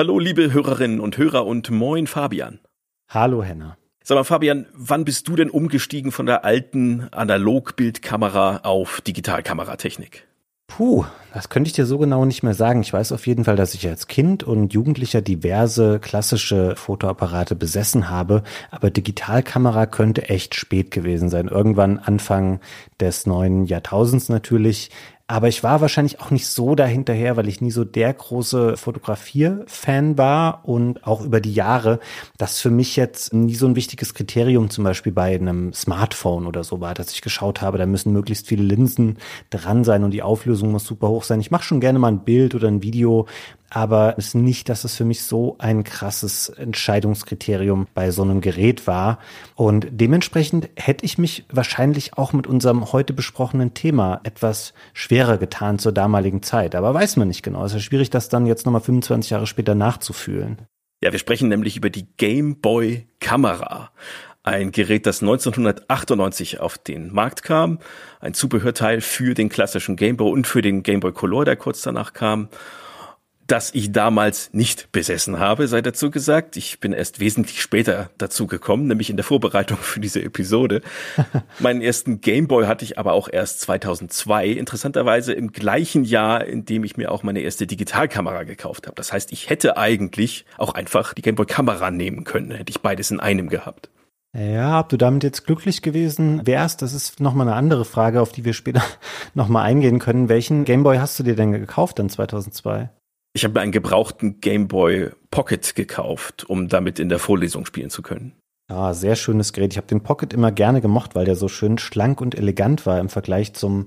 Hallo, liebe Hörerinnen und Hörer und moin, Fabian. Hallo, Henna. Sag mal, Fabian, wann bist du denn umgestiegen von der alten Analogbildkamera auf Digitalkameratechnik? Puh, das könnte ich dir so genau nicht mehr sagen. Ich weiß auf jeden Fall, dass ich als Kind und Jugendlicher diverse klassische Fotoapparate besessen habe, aber Digitalkamera könnte echt spät gewesen sein. Irgendwann Anfang des neuen Jahrtausends natürlich. Aber ich war wahrscheinlich auch nicht so dahinterher, weil ich nie so der große Fotografier-Fan war und auch über die Jahre, das für mich jetzt nie so ein wichtiges Kriterium zum Beispiel bei einem Smartphone oder so war, dass ich geschaut habe, da müssen möglichst viele Linsen dran sein und die Auflösung muss super hoch sein. Ich mache schon gerne mal ein Bild oder ein Video, aber es ist nicht, dass es für mich so ein krasses Entscheidungskriterium bei so einem Gerät war. Und dementsprechend hätte ich mich wahrscheinlich auch mit unserem heute besprochenen Thema etwas schwerer getan zur damaligen Zeit. Aber weiß man nicht genau. Es ist schwierig, das dann jetzt nochmal 25 Jahre später nachzufühlen. Ja, wir sprechen nämlich über die Game Boy Kamera. Ein Gerät, das 1998 auf den Markt kam. Ein Zubehörteil für den klassischen Game Boy und für den Game Boy Color, der kurz danach kam das ich damals nicht besessen habe, sei dazu gesagt. Ich bin erst wesentlich später dazu gekommen, nämlich in der Vorbereitung für diese Episode. Meinen ersten Gameboy hatte ich aber auch erst 2002, interessanterweise im gleichen Jahr, in dem ich mir auch meine erste Digitalkamera gekauft habe. Das heißt, ich hätte eigentlich auch einfach die Gameboy Kamera nehmen können, hätte ich beides in einem gehabt. Ja, ob du damit jetzt glücklich gewesen wärst, das ist nochmal eine andere Frage, auf die wir später nochmal eingehen können. Welchen Gameboy hast du dir denn gekauft dann 2002? Ich habe mir einen gebrauchten Game Boy Pocket gekauft, um damit in der Vorlesung spielen zu können. Ah, sehr schönes Gerät. Ich habe den Pocket immer gerne gemocht, weil der so schön schlank und elegant war im Vergleich zum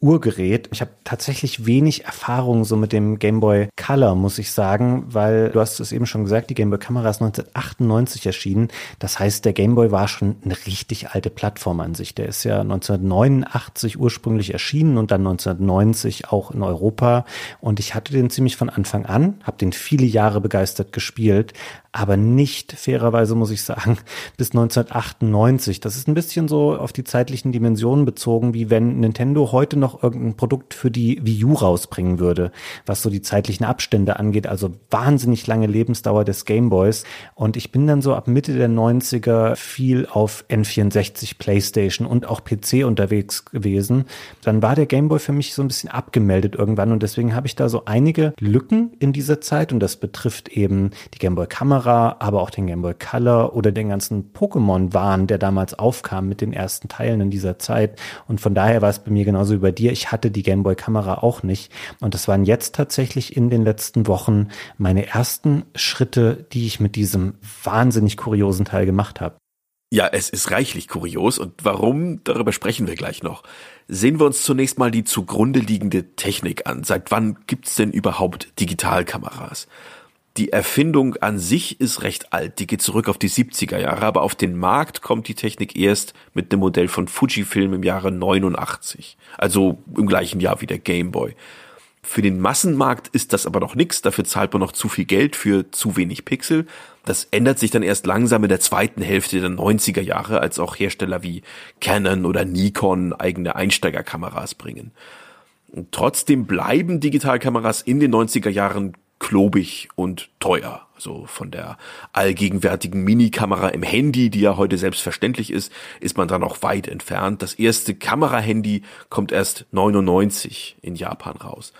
Urgerät. Ich habe tatsächlich wenig Erfahrung so mit dem Game Boy Color, muss ich sagen, weil du hast es eben schon gesagt, die Game Boy Kamera ist 1998 erschienen. Das heißt, der Game Boy war schon eine richtig alte Plattform an sich. Der ist ja 1989 ursprünglich erschienen und dann 1990 auch in Europa. Und ich hatte den ziemlich von Anfang an, habe den viele Jahre begeistert gespielt, aber nicht fairerweise muss ich sagen bis 1998. Das ist ein bisschen so auf die zeitlichen Dimensionen bezogen, wie wenn Nintendo heute noch irgendein Produkt für die Wii U rausbringen würde, was so die zeitlichen Abstände angeht. Also wahnsinnig lange Lebensdauer des Gameboys. Und ich bin dann so ab Mitte der 90er viel auf N64, PlayStation und auch PC unterwegs gewesen. Dann war der Gameboy für mich so ein bisschen abgemeldet irgendwann und deswegen habe ich da so einige Lücken in dieser Zeit und das betrifft eben die Gameboy Kamera aber auch den Game Boy Color oder den ganzen Pokémon-Wahn, der damals aufkam mit den ersten Teilen in dieser Zeit. Und von daher war es bei mir genauso wie bei dir. Ich hatte die Game Boy Kamera auch nicht. Und das waren jetzt tatsächlich in den letzten Wochen meine ersten Schritte, die ich mit diesem wahnsinnig kuriosen Teil gemacht habe. Ja, es ist reichlich kurios und warum, darüber sprechen wir gleich noch. Sehen wir uns zunächst mal die zugrunde liegende Technik an. Seit wann gibt's denn überhaupt Digitalkameras? Die Erfindung an sich ist recht alt, die geht zurück auf die 70er Jahre, aber auf den Markt kommt die Technik erst mit dem Modell von Fujifilm im Jahre 89, also im gleichen Jahr wie der Game Boy. Für den Massenmarkt ist das aber noch nichts, dafür zahlt man noch zu viel Geld für zu wenig Pixel. Das ändert sich dann erst langsam in der zweiten Hälfte der 90er Jahre, als auch Hersteller wie Canon oder Nikon eigene Einsteigerkameras bringen. Und trotzdem bleiben Digitalkameras in den 90er Jahren klobig und teuer. Also von der allgegenwärtigen Minikamera im Handy, die ja heute selbstverständlich ist, ist man da noch weit entfernt. Das erste Kamerahandy kommt erst 99 in Japan raus.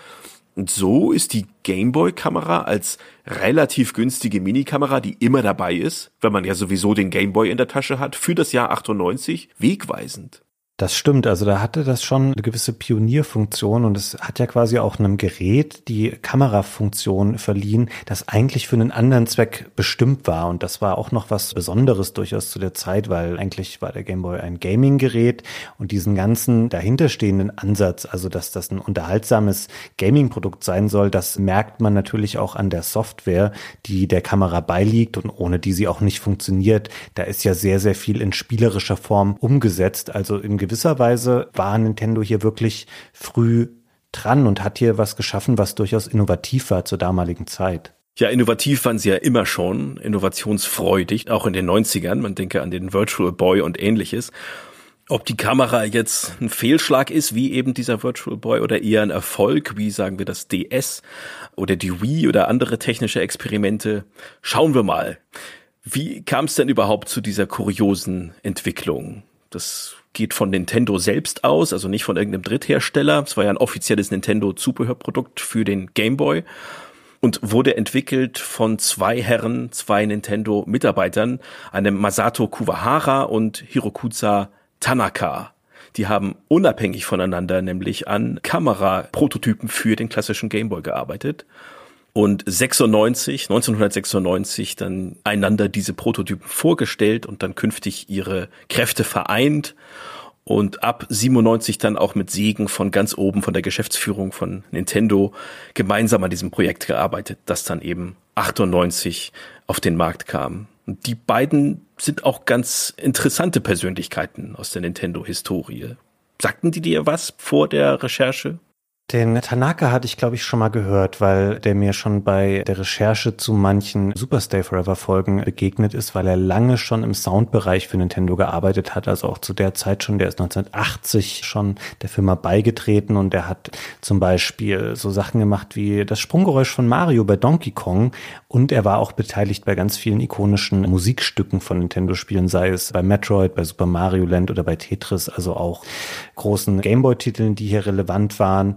Und so ist die Gameboy-Kamera als relativ günstige Minikamera, die immer dabei ist, wenn man ja sowieso den Gameboy in der Tasche hat, für das Jahr 98 wegweisend. Das stimmt, also da hatte das schon eine gewisse Pionierfunktion und es hat ja quasi auch einem Gerät die Kamerafunktion verliehen, das eigentlich für einen anderen Zweck bestimmt war und das war auch noch was Besonderes durchaus zu der Zeit, weil eigentlich war der Gameboy ein Gaming-Gerät und diesen ganzen dahinterstehenden Ansatz, also dass das ein unterhaltsames Gaming-Produkt sein soll, das merkt man natürlich auch an der Software, die der Kamera beiliegt und ohne die sie auch nicht funktioniert. Da ist ja sehr, sehr viel in spielerischer Form umgesetzt, also in gewisser Weise war Nintendo hier wirklich früh dran und hat hier was geschaffen, was durchaus innovativ war zur damaligen Zeit. Ja, innovativ waren sie ja immer schon, innovationsfreudig, auch in den 90ern. Man denke an den Virtual Boy und ähnliches. Ob die Kamera jetzt ein Fehlschlag ist, wie eben dieser Virtual Boy, oder eher ein Erfolg, wie sagen wir das DS oder die Wii oder andere technische Experimente, schauen wir mal. Wie kam es denn überhaupt zu dieser kuriosen Entwicklung? Das geht von Nintendo selbst aus, also nicht von irgendeinem Dritthersteller. Es war ja ein offizielles Nintendo-Zubehörprodukt für den Game Boy und wurde entwickelt von zwei Herren, zwei Nintendo-Mitarbeitern, einem Masato Kuwahara und Hirokuza Tanaka. Die haben unabhängig voneinander nämlich an Kameraprototypen für den klassischen Gameboy gearbeitet und 96, 1996 dann einander diese Prototypen vorgestellt und dann künftig ihre Kräfte vereint und ab 97 dann auch mit Segen von ganz oben von der Geschäftsführung von Nintendo gemeinsam an diesem Projekt gearbeitet, das dann eben 98 auf den Markt kam. Und die beiden sind auch ganz interessante Persönlichkeiten aus der Nintendo-Historie. Sagten die dir was vor der Recherche? Den Tanaka hatte ich, glaube ich, schon mal gehört, weil der mir schon bei der Recherche zu manchen Superstay Forever Folgen begegnet ist, weil er lange schon im Soundbereich für Nintendo gearbeitet hat, also auch zu der Zeit schon, der ist 1980 schon der Firma beigetreten und er hat zum Beispiel so Sachen gemacht wie das Sprunggeräusch von Mario bei Donkey Kong. Und er war auch beteiligt bei ganz vielen ikonischen Musikstücken von Nintendo-Spielen, sei es bei Metroid, bei Super Mario Land oder bei Tetris, also auch großen Gameboy-Titeln, die hier relevant waren.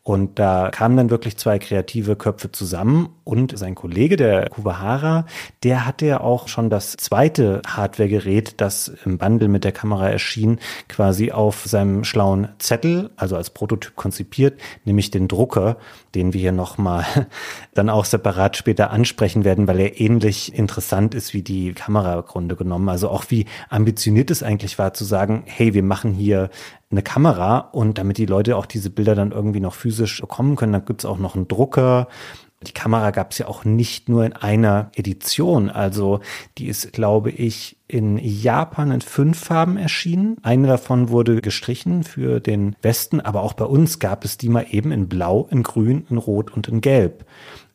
Und da kamen dann wirklich zwei kreative Köpfe zusammen und sein Kollege, der Kuwahara, der hatte ja auch schon das zweite Hardware-Gerät, das im Bundle mit der Kamera erschien, quasi auf seinem schlauen Zettel, also als Prototyp konzipiert, nämlich den Drucker, den wir hier nochmal dann auch separat später ansprechen werden, weil er ähnlich interessant ist wie die Kamera Grunde genommen. Also auch wie ambitioniert es eigentlich war zu sagen, hey, wir machen hier eine Kamera und damit die Leute auch diese Bilder dann irgendwie noch physisch bekommen können, dann gibt's auch noch einen Drucker. Die Kamera gab's ja auch nicht nur in einer Edition. Also die ist, glaube ich, in Japan in fünf Farben erschienen. Eine davon wurde gestrichen für den Westen, aber auch bei uns gab es die mal eben in Blau, in Grün, in Rot und in Gelb.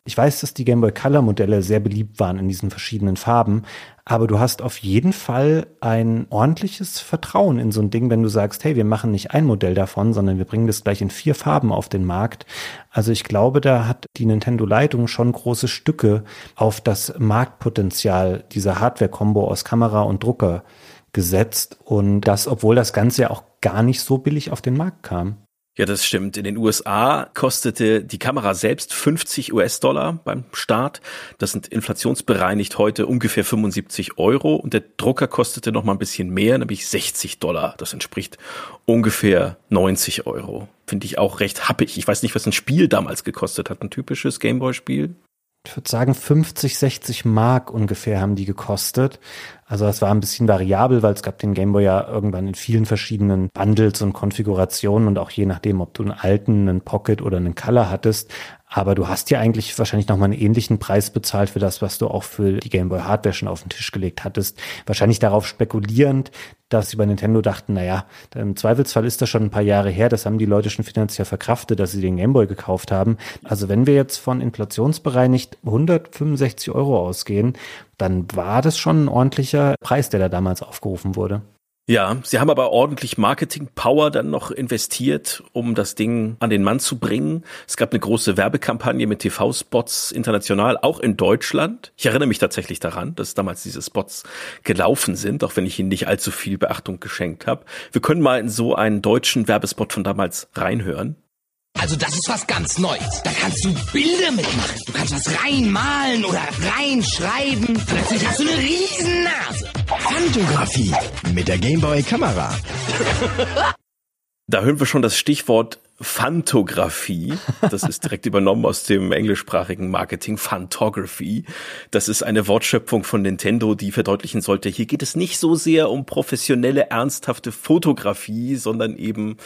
Ich weiß, dass die Game Boy Color Modelle sehr beliebt waren in diesen verschiedenen Farben, aber du hast auf jeden Fall ein ordentliches Vertrauen in so ein Ding, wenn du sagst, hey, wir machen nicht ein Modell davon, sondern wir bringen das gleich in vier Farben auf den Markt. Also ich glaube, da hat die Nintendo-Leitung schon große Stücke auf das Marktpotenzial dieser Hardware-Kombo aus Kamera und Drucker gesetzt und das, obwohl das Ganze ja auch gar nicht so billig auf den Markt kam. Ja, das stimmt. In den USA kostete die Kamera selbst 50 US-Dollar beim Start. Das sind inflationsbereinigt heute ungefähr 75 Euro. Und der Drucker kostete noch mal ein bisschen mehr, nämlich 60 Dollar. Das entspricht ungefähr 90 Euro. Finde ich auch recht happig. Ich weiß nicht, was ein Spiel damals gekostet hat. Ein typisches Gameboy-Spiel ich würde sagen 50, 60 Mark ungefähr haben die gekostet. Also das war ein bisschen variabel, weil es gab den Gameboy ja irgendwann in vielen verschiedenen Bundles und Konfigurationen und auch je nachdem, ob du einen alten, einen Pocket oder einen Color hattest. Aber du hast ja eigentlich wahrscheinlich nochmal einen ähnlichen Preis bezahlt für das, was du auch für die Gameboy Hardware schon auf den Tisch gelegt hattest. Wahrscheinlich darauf spekulierend, dass sie bei Nintendo dachten, naja, im Zweifelsfall ist das schon ein paar Jahre her, das haben die Leute schon finanziell verkraftet, dass sie den Gameboy gekauft haben. Also wenn wir jetzt von inflationsbereinigt 165 Euro ausgehen, dann war das schon ein ordentlicher Preis, der da damals aufgerufen wurde. Ja, sie haben aber ordentlich Marketing-Power dann noch investiert, um das Ding an den Mann zu bringen. Es gab eine große Werbekampagne mit TV-Spots international, auch in Deutschland. Ich erinnere mich tatsächlich daran, dass damals diese Spots gelaufen sind, auch wenn ich ihnen nicht allzu viel Beachtung geschenkt habe. Wir können mal in so einen deutschen Werbespot von damals reinhören. Also das ist was ganz Neues. Da kannst du Bilder mitmachen. Du kannst was reinmalen oder reinschreiben. Plötzlich hast du eine riesen Nase. Fotografie mit der Gameboy Kamera. Da hören wir schon das Stichwort Phantography. Das ist direkt übernommen aus dem englischsprachigen Marketing Phantography. Das ist eine Wortschöpfung von Nintendo, die verdeutlichen sollte, hier geht es nicht so sehr um professionelle, ernsthafte Fotografie, sondern eben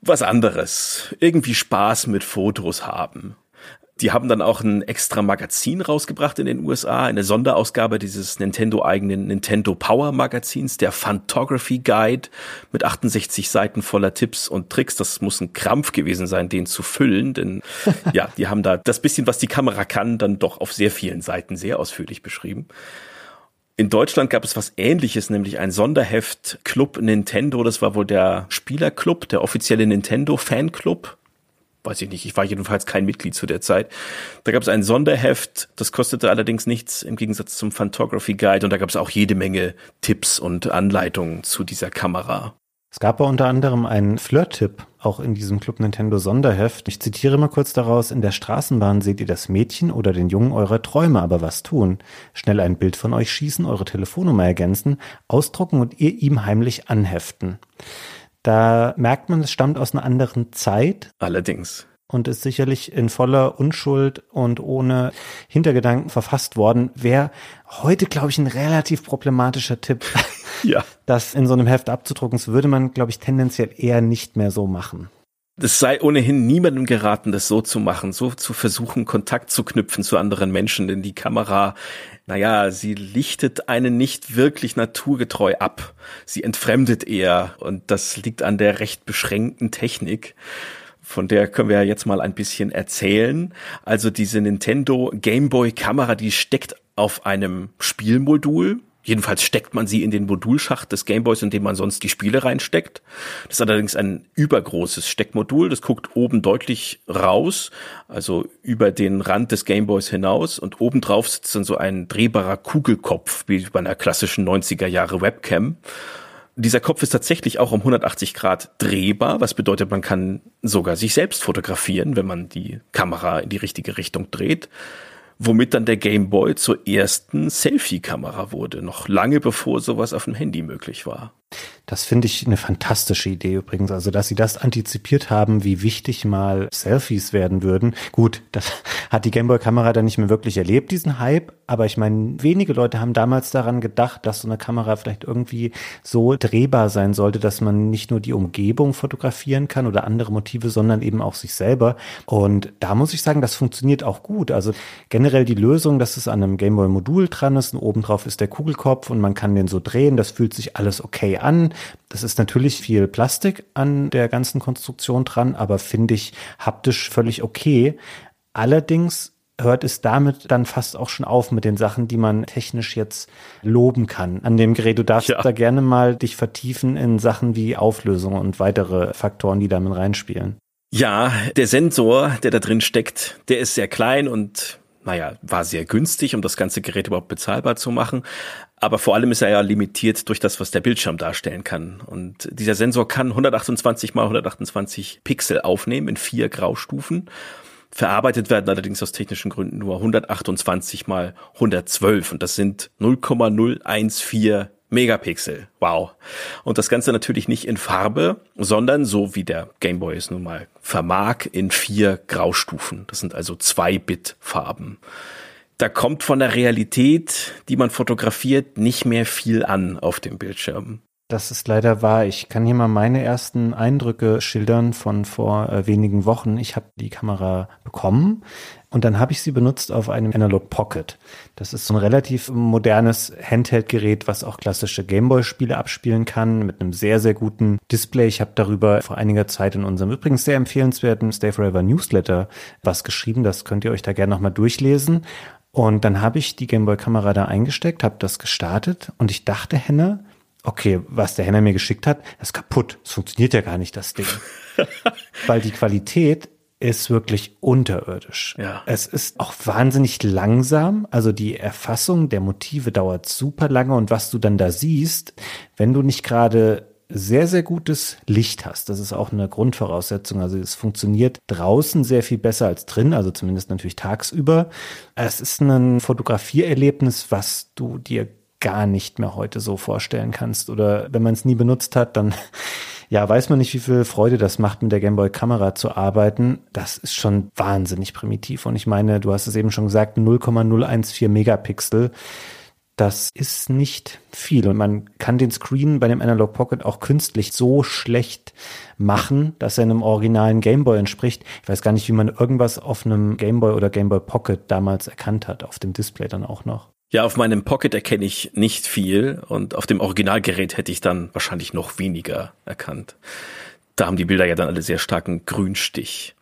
was anderes. Irgendwie Spaß mit Fotos haben. Die haben dann auch ein extra Magazin rausgebracht in den USA, eine Sonderausgabe dieses Nintendo-eigenen Nintendo Power Magazins, der Photography Guide mit 68 Seiten voller Tipps und Tricks. Das muss ein Krampf gewesen sein, den zu füllen, denn ja, die haben da das bisschen, was die Kamera kann, dann doch auf sehr vielen Seiten sehr ausführlich beschrieben. In Deutschland gab es was ähnliches, nämlich ein Sonderheft Club Nintendo. Das war wohl der Spielerclub, der offizielle Nintendo Fanclub. Weiß ich nicht, ich war jedenfalls kein Mitglied zu der Zeit. Da gab es ein Sonderheft, das kostete allerdings nichts im Gegensatz zum Photography Guide und da gab es auch jede Menge Tipps und Anleitungen zu dieser Kamera. Es gab aber unter anderem einen Flirt-Tipp, auch in diesem Club Nintendo Sonderheft. Ich zitiere mal kurz daraus, in der Straßenbahn seht ihr das Mädchen oder den Jungen eurer Träume, aber was tun? Schnell ein Bild von euch schießen, eure Telefonnummer ergänzen, ausdrucken und ihr ihm heimlich anheften. Da merkt man, es stammt aus einer anderen Zeit. Allerdings und ist sicherlich in voller Unschuld und ohne Hintergedanken verfasst worden, wäre heute, glaube ich, ein relativ problematischer Tipp. Ja. Das in so einem Heft abzudrucken, das würde man, glaube ich, tendenziell eher nicht mehr so machen. Es sei ohnehin niemandem geraten, das so zu machen, so zu versuchen, Kontakt zu knüpfen zu anderen Menschen, denn die Kamera, naja, sie lichtet einen nicht wirklich naturgetreu ab. Sie entfremdet eher und das liegt an der recht beschränkten Technik. Von der können wir ja jetzt mal ein bisschen erzählen. Also diese Nintendo Game Boy Kamera, die steckt auf einem Spielmodul. Jedenfalls steckt man sie in den Modulschacht des Gameboys, in dem man sonst die Spiele reinsteckt. Das ist allerdings ein übergroßes Steckmodul. Das guckt oben deutlich raus, also über den Rand des Gameboys hinaus. Und obendrauf sitzt dann so ein drehbarer Kugelkopf, wie bei einer klassischen 90er Jahre Webcam dieser Kopf ist tatsächlich auch um 180 Grad drehbar, was bedeutet, man kann sogar sich selbst fotografieren, wenn man die Kamera in die richtige Richtung dreht womit dann der Game Boy zur ersten Selfie-Kamera wurde, noch lange bevor sowas auf dem Handy möglich war. Das finde ich eine fantastische Idee übrigens. Also, dass sie das antizipiert haben, wie wichtig mal Selfies werden würden. Gut, das hat die Gameboy-Kamera dann nicht mehr wirklich erlebt, diesen Hype. Aber ich meine, wenige Leute haben damals daran gedacht, dass so eine Kamera vielleicht irgendwie so drehbar sein sollte, dass man nicht nur die Umgebung fotografieren kann oder andere Motive, sondern eben auch sich selber. Und da muss ich sagen, das funktioniert auch gut. Also generell die Lösung, dass es an einem Gameboy-Modul dran ist und obendrauf ist der Kugelkopf und man kann den so drehen. Das fühlt sich alles okay an. Das ist natürlich viel Plastik an der ganzen Konstruktion dran, aber finde ich haptisch völlig okay. Allerdings hört es damit dann fast auch schon auf mit den Sachen, die man technisch jetzt loben kann an dem Gerät. Du darfst ja. da gerne mal dich vertiefen in Sachen wie Auflösung und weitere Faktoren, die damit reinspielen. Ja, der Sensor, der da drin steckt, der ist sehr klein und naja, war sehr günstig, um das ganze Gerät überhaupt bezahlbar zu machen. Aber vor allem ist er ja limitiert durch das, was der Bildschirm darstellen kann. Und dieser Sensor kann 128 mal 128 Pixel aufnehmen in vier Graustufen. Verarbeitet werden allerdings aus technischen Gründen nur 128 mal 112 und das sind 0,014 Megapixel. Wow. Und das Ganze natürlich nicht in Farbe, sondern so wie der Game Boy es nun mal vermag, in vier Graustufen. Das sind also zwei Bit Farben. Da kommt von der Realität, die man fotografiert, nicht mehr viel an auf dem Bildschirm. Das ist leider wahr. Ich kann hier mal meine ersten Eindrücke schildern von vor äh, wenigen Wochen. Ich habe die Kamera bekommen und dann habe ich sie benutzt auf einem Analog Pocket. Das ist so ein relativ modernes Handheld-Gerät, was auch klassische Gameboy-Spiele abspielen kann, mit einem sehr, sehr guten Display. Ich habe darüber vor einiger Zeit in unserem übrigens sehr empfehlenswerten Stay Forever Newsletter was geschrieben. Das könnt ihr euch da gerne nochmal durchlesen. Und dann habe ich die Gameboy-Kamera da eingesteckt, habe das gestartet und ich dachte, Henne, okay, was der Henner mir geschickt hat, das ist kaputt. Es funktioniert ja gar nicht, das Ding. Weil die Qualität ist wirklich unterirdisch. Ja. Es ist auch wahnsinnig langsam. Also die Erfassung der Motive dauert super lange und was du dann da siehst, wenn du nicht gerade sehr, sehr gutes Licht hast. Das ist auch eine Grundvoraussetzung. Also es funktioniert draußen sehr viel besser als drin, also zumindest natürlich tagsüber. Es ist ein Fotografiererlebnis, was du dir gar nicht mehr heute so vorstellen kannst. Oder wenn man es nie benutzt hat, dann ja, weiß man nicht, wie viel Freude das macht, mit der Gameboy-Kamera zu arbeiten. Das ist schon wahnsinnig primitiv. Und ich meine, du hast es eben schon gesagt, 0,014 Megapixel. Das ist nicht viel. Und man kann den Screen bei dem Analog Pocket auch künstlich so schlecht machen, dass er einem originalen Gameboy entspricht. Ich weiß gar nicht, wie man irgendwas auf einem Gameboy oder Gameboy Pocket damals erkannt hat, auf dem Display dann auch noch. Ja, auf meinem Pocket erkenne ich nicht viel und auf dem Originalgerät hätte ich dann wahrscheinlich noch weniger erkannt. Da haben die Bilder ja dann alle sehr starken Grünstich.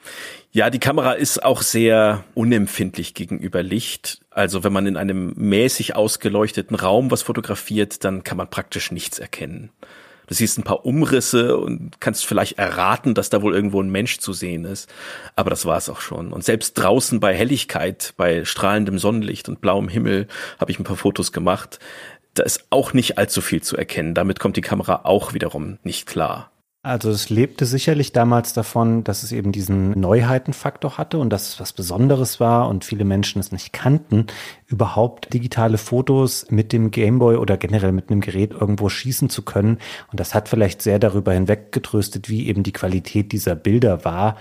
Ja, die Kamera ist auch sehr unempfindlich gegenüber Licht. Also wenn man in einem mäßig ausgeleuchteten Raum was fotografiert, dann kann man praktisch nichts erkennen. Du siehst ein paar Umrisse und kannst vielleicht erraten, dass da wohl irgendwo ein Mensch zu sehen ist. Aber das war es auch schon. Und selbst draußen bei Helligkeit, bei strahlendem Sonnenlicht und blauem Himmel habe ich ein paar Fotos gemacht. Da ist auch nicht allzu viel zu erkennen. Damit kommt die Kamera auch wiederum nicht klar. Also es lebte sicherlich damals davon, dass es eben diesen Neuheitenfaktor hatte und dass es was Besonderes war und viele Menschen es nicht kannten, überhaupt digitale Fotos mit dem Gameboy oder generell mit einem Gerät irgendwo schießen zu können. Und das hat vielleicht sehr darüber hinweggetröstet, wie eben die Qualität dieser Bilder war.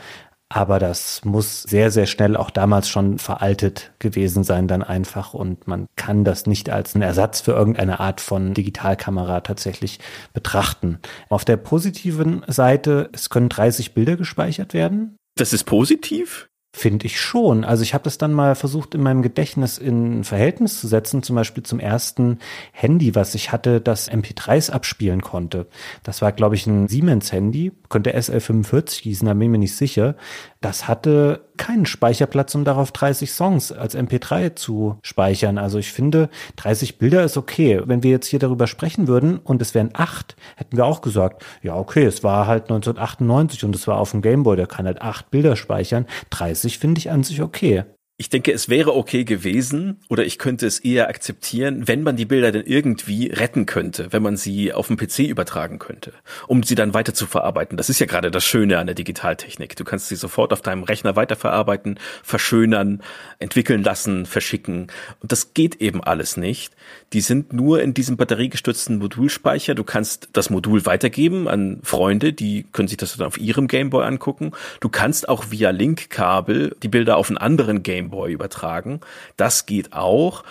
Aber das muss sehr, sehr schnell auch damals schon veraltet gewesen sein, dann einfach. Und man kann das nicht als einen Ersatz für irgendeine Art von Digitalkamera tatsächlich betrachten. Auf der positiven Seite, es können 30 Bilder gespeichert werden. Das ist positiv? Finde ich schon. Also ich habe das dann mal versucht in meinem Gedächtnis in Verhältnis zu setzen, zum Beispiel zum ersten Handy, was ich hatte, das MP3s abspielen konnte. Das war, glaube ich, ein Siemens-Handy, könnte SL45 hießen, da bin ich mir nicht sicher. Das hatte keinen Speicherplatz, um darauf 30 Songs als MP3 zu speichern. Also ich finde, 30 Bilder ist okay. Wenn wir jetzt hier darüber sprechen würden und es wären acht, hätten wir auch gesagt, ja okay, es war halt 1998 und es war auf dem Gameboy, der kann halt acht Bilder speichern. 30 finde ich an sich okay. Ich denke, es wäre okay gewesen oder ich könnte es eher akzeptieren, wenn man die Bilder dann irgendwie retten könnte, wenn man sie auf dem PC übertragen könnte, um sie dann weiter zu verarbeiten. Das ist ja gerade das Schöne an der Digitaltechnik. Du kannst sie sofort auf deinem Rechner weiterverarbeiten, verschönern, entwickeln lassen, verschicken. Und das geht eben alles nicht. Die sind nur in diesem batteriegestützten Modulspeicher. Du kannst das Modul weitergeben an Freunde, die können sich das dann auf ihrem Gameboy angucken. Du kannst auch via Linkkabel die Bilder auf einen anderen Gameboy Gameboy übertragen. Das geht auch.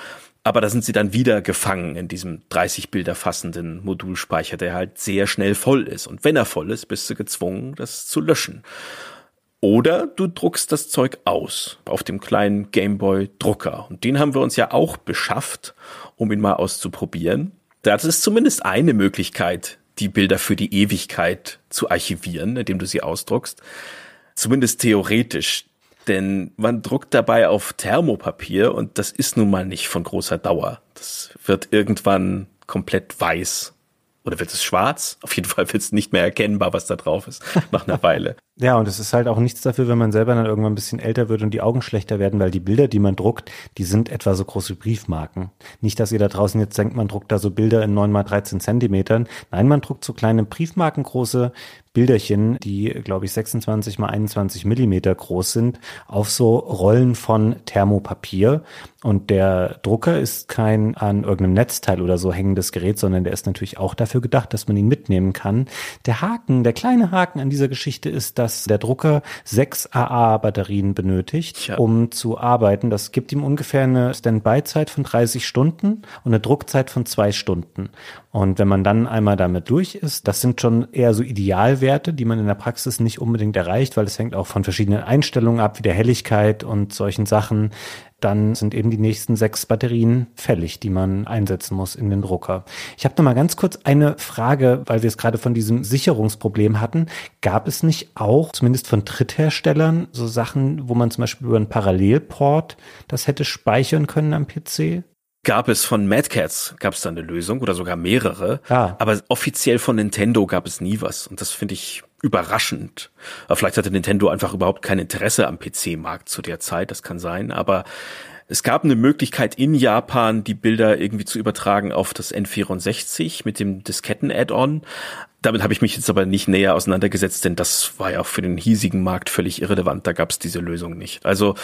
Aber da sind sie dann wieder gefangen in diesem 30 Bilder fassenden Modulspeicher, der halt sehr schnell voll ist. Und wenn er voll ist, bist du gezwungen, das zu löschen. Oder du druckst das Zeug aus auf dem kleinen Gameboy Drucker. Und den haben wir uns ja auch beschafft, um ihn mal auszuprobieren. Das ist zumindest eine Möglichkeit, die Bilder für die Ewigkeit zu archivieren, indem du sie ausdruckst. Zumindest theoretisch. Denn man druckt dabei auf Thermopapier und das ist nun mal nicht von großer Dauer. Das wird irgendwann komplett weiß. Oder wird es schwarz? Auf jeden Fall wird es nicht mehr erkennbar, was da drauf ist, nach einer Weile. Ja, und es ist halt auch nichts dafür, wenn man selber dann irgendwann ein bisschen älter wird und die Augen schlechter werden, weil die Bilder, die man druckt, die sind etwa so groß wie Briefmarken. Nicht, dass ihr da draußen jetzt denkt, man druckt da so Bilder in neun mal 13 Zentimetern. Nein, man druckt so kleine Briefmarkengroße Bilderchen, die, glaube ich, 26 mal 21 Millimeter groß sind, auf so Rollen von Thermopapier. Und der Drucker ist kein an irgendeinem Netzteil oder so hängendes Gerät, sondern der ist natürlich auch dafür gedacht, dass man ihn mitnehmen kann. Der Haken, der kleine Haken an dieser Geschichte ist, dass der Drucker sechs AA-Batterien benötigt, ja. um zu arbeiten. Das gibt ihm ungefähr eine Standby-Zeit von 30 Stunden und eine Druckzeit von zwei Stunden. Und wenn man dann einmal damit durch ist, das sind schon eher so Idealwerte, die man in der Praxis nicht unbedingt erreicht, weil es hängt auch von verschiedenen Einstellungen ab, wie der Helligkeit und solchen Sachen. Dann sind eben die nächsten sechs Batterien fällig, die man einsetzen muss in den Drucker. Ich habe noch mal ganz kurz eine Frage, weil wir es gerade von diesem Sicherungsproblem hatten. Gab es nicht auch, zumindest von Drittherstellern, so Sachen, wo man zum Beispiel über einen Parallelport das hätte speichern können am PC? gab es von Mad Cats gab es da eine Lösung oder sogar mehrere, ah. aber offiziell von Nintendo gab es nie was und das finde ich überraschend. Vielleicht hatte Nintendo einfach überhaupt kein Interesse am PC-Markt zu der Zeit, das kann sein, aber es gab eine Möglichkeit in Japan, die Bilder irgendwie zu übertragen auf das N64 mit dem Disketten-Add-on. Damit habe ich mich jetzt aber nicht näher auseinandergesetzt, denn das war ja auch für den hiesigen Markt völlig irrelevant. Da gab es diese Lösung nicht. Also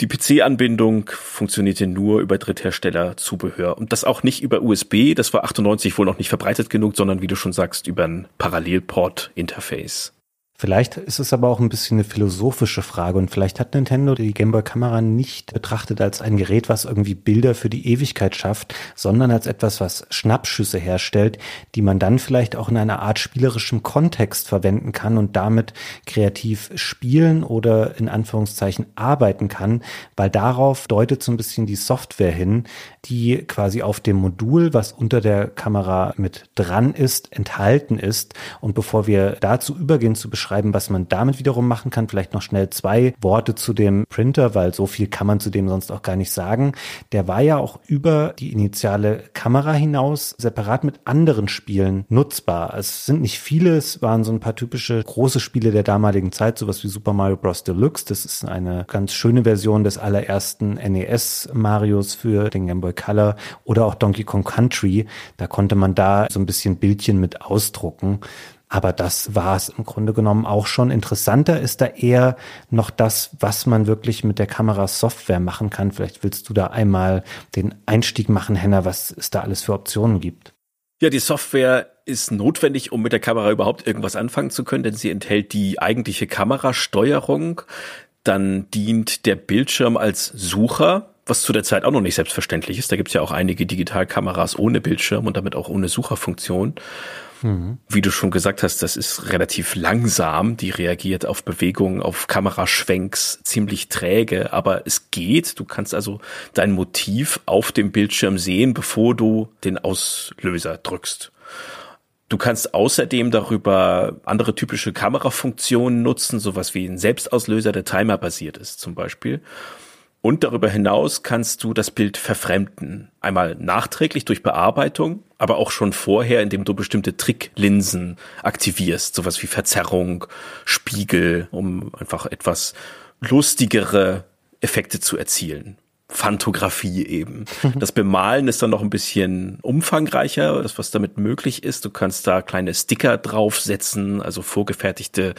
die PC-Anbindung funktionierte nur über Dritthersteller-Zubehör und das auch nicht über USB. Das war 98 wohl noch nicht verbreitet genug, sondern wie du schon sagst, über ein Parallelport-Interface. Vielleicht ist es aber auch ein bisschen eine philosophische Frage und vielleicht hat Nintendo die Gameboy-Kamera nicht betrachtet als ein Gerät, was irgendwie Bilder für die Ewigkeit schafft, sondern als etwas, was Schnappschüsse herstellt, die man dann vielleicht auch in einer Art spielerischem Kontext verwenden kann und damit kreativ spielen oder in Anführungszeichen arbeiten kann, weil darauf deutet so ein bisschen die Software hin, die quasi auf dem Modul, was unter der Kamera mit dran ist, enthalten ist. Und bevor wir dazu übergehen zu beschreiben, beschreiben, was man damit wiederum machen kann. Vielleicht noch schnell zwei Worte zu dem Printer, weil so viel kann man zu dem sonst auch gar nicht sagen. Der war ja auch über die initiale Kamera hinaus separat mit anderen Spielen nutzbar. Es sind nicht viele, es waren so ein paar typische große Spiele der damaligen Zeit, sowas wie Super Mario Bros. Deluxe. Das ist eine ganz schöne Version des allerersten NES Marios für den Game Boy Color oder auch Donkey Kong Country. Da konnte man da so ein bisschen Bildchen mit ausdrucken. Aber das war es im Grunde genommen auch schon. Interessanter ist da eher noch das, was man wirklich mit der Kamerasoftware machen kann. Vielleicht willst du da einmal den Einstieg machen, Henna, was es da alles für Optionen gibt. Ja, die Software ist notwendig, um mit der Kamera überhaupt irgendwas anfangen zu können, denn sie enthält die eigentliche Kamerasteuerung. Dann dient der Bildschirm als Sucher, was zu der Zeit auch noch nicht selbstverständlich ist. Da gibt es ja auch einige Digitalkameras ohne Bildschirm und damit auch ohne Sucherfunktion. Mhm. Wie du schon gesagt hast, das ist relativ langsam. Die reagiert auf Bewegungen, auf Kameraschwenks ziemlich träge, aber es geht. Du kannst also dein Motiv auf dem Bildschirm sehen, bevor du den Auslöser drückst. Du kannst außerdem darüber andere typische Kamerafunktionen nutzen, sowas wie ein Selbstauslöser, der timerbasiert ist zum Beispiel. Und darüber hinaus kannst du das Bild verfremden. Einmal nachträglich durch Bearbeitung, aber auch schon vorher, indem du bestimmte Tricklinsen aktivierst, sowas wie Verzerrung, Spiegel, um einfach etwas lustigere Effekte zu erzielen. Fantografie eben. Das Bemalen ist dann noch ein bisschen umfangreicher, das was damit möglich ist. Du kannst da kleine Sticker draufsetzen, also vorgefertigte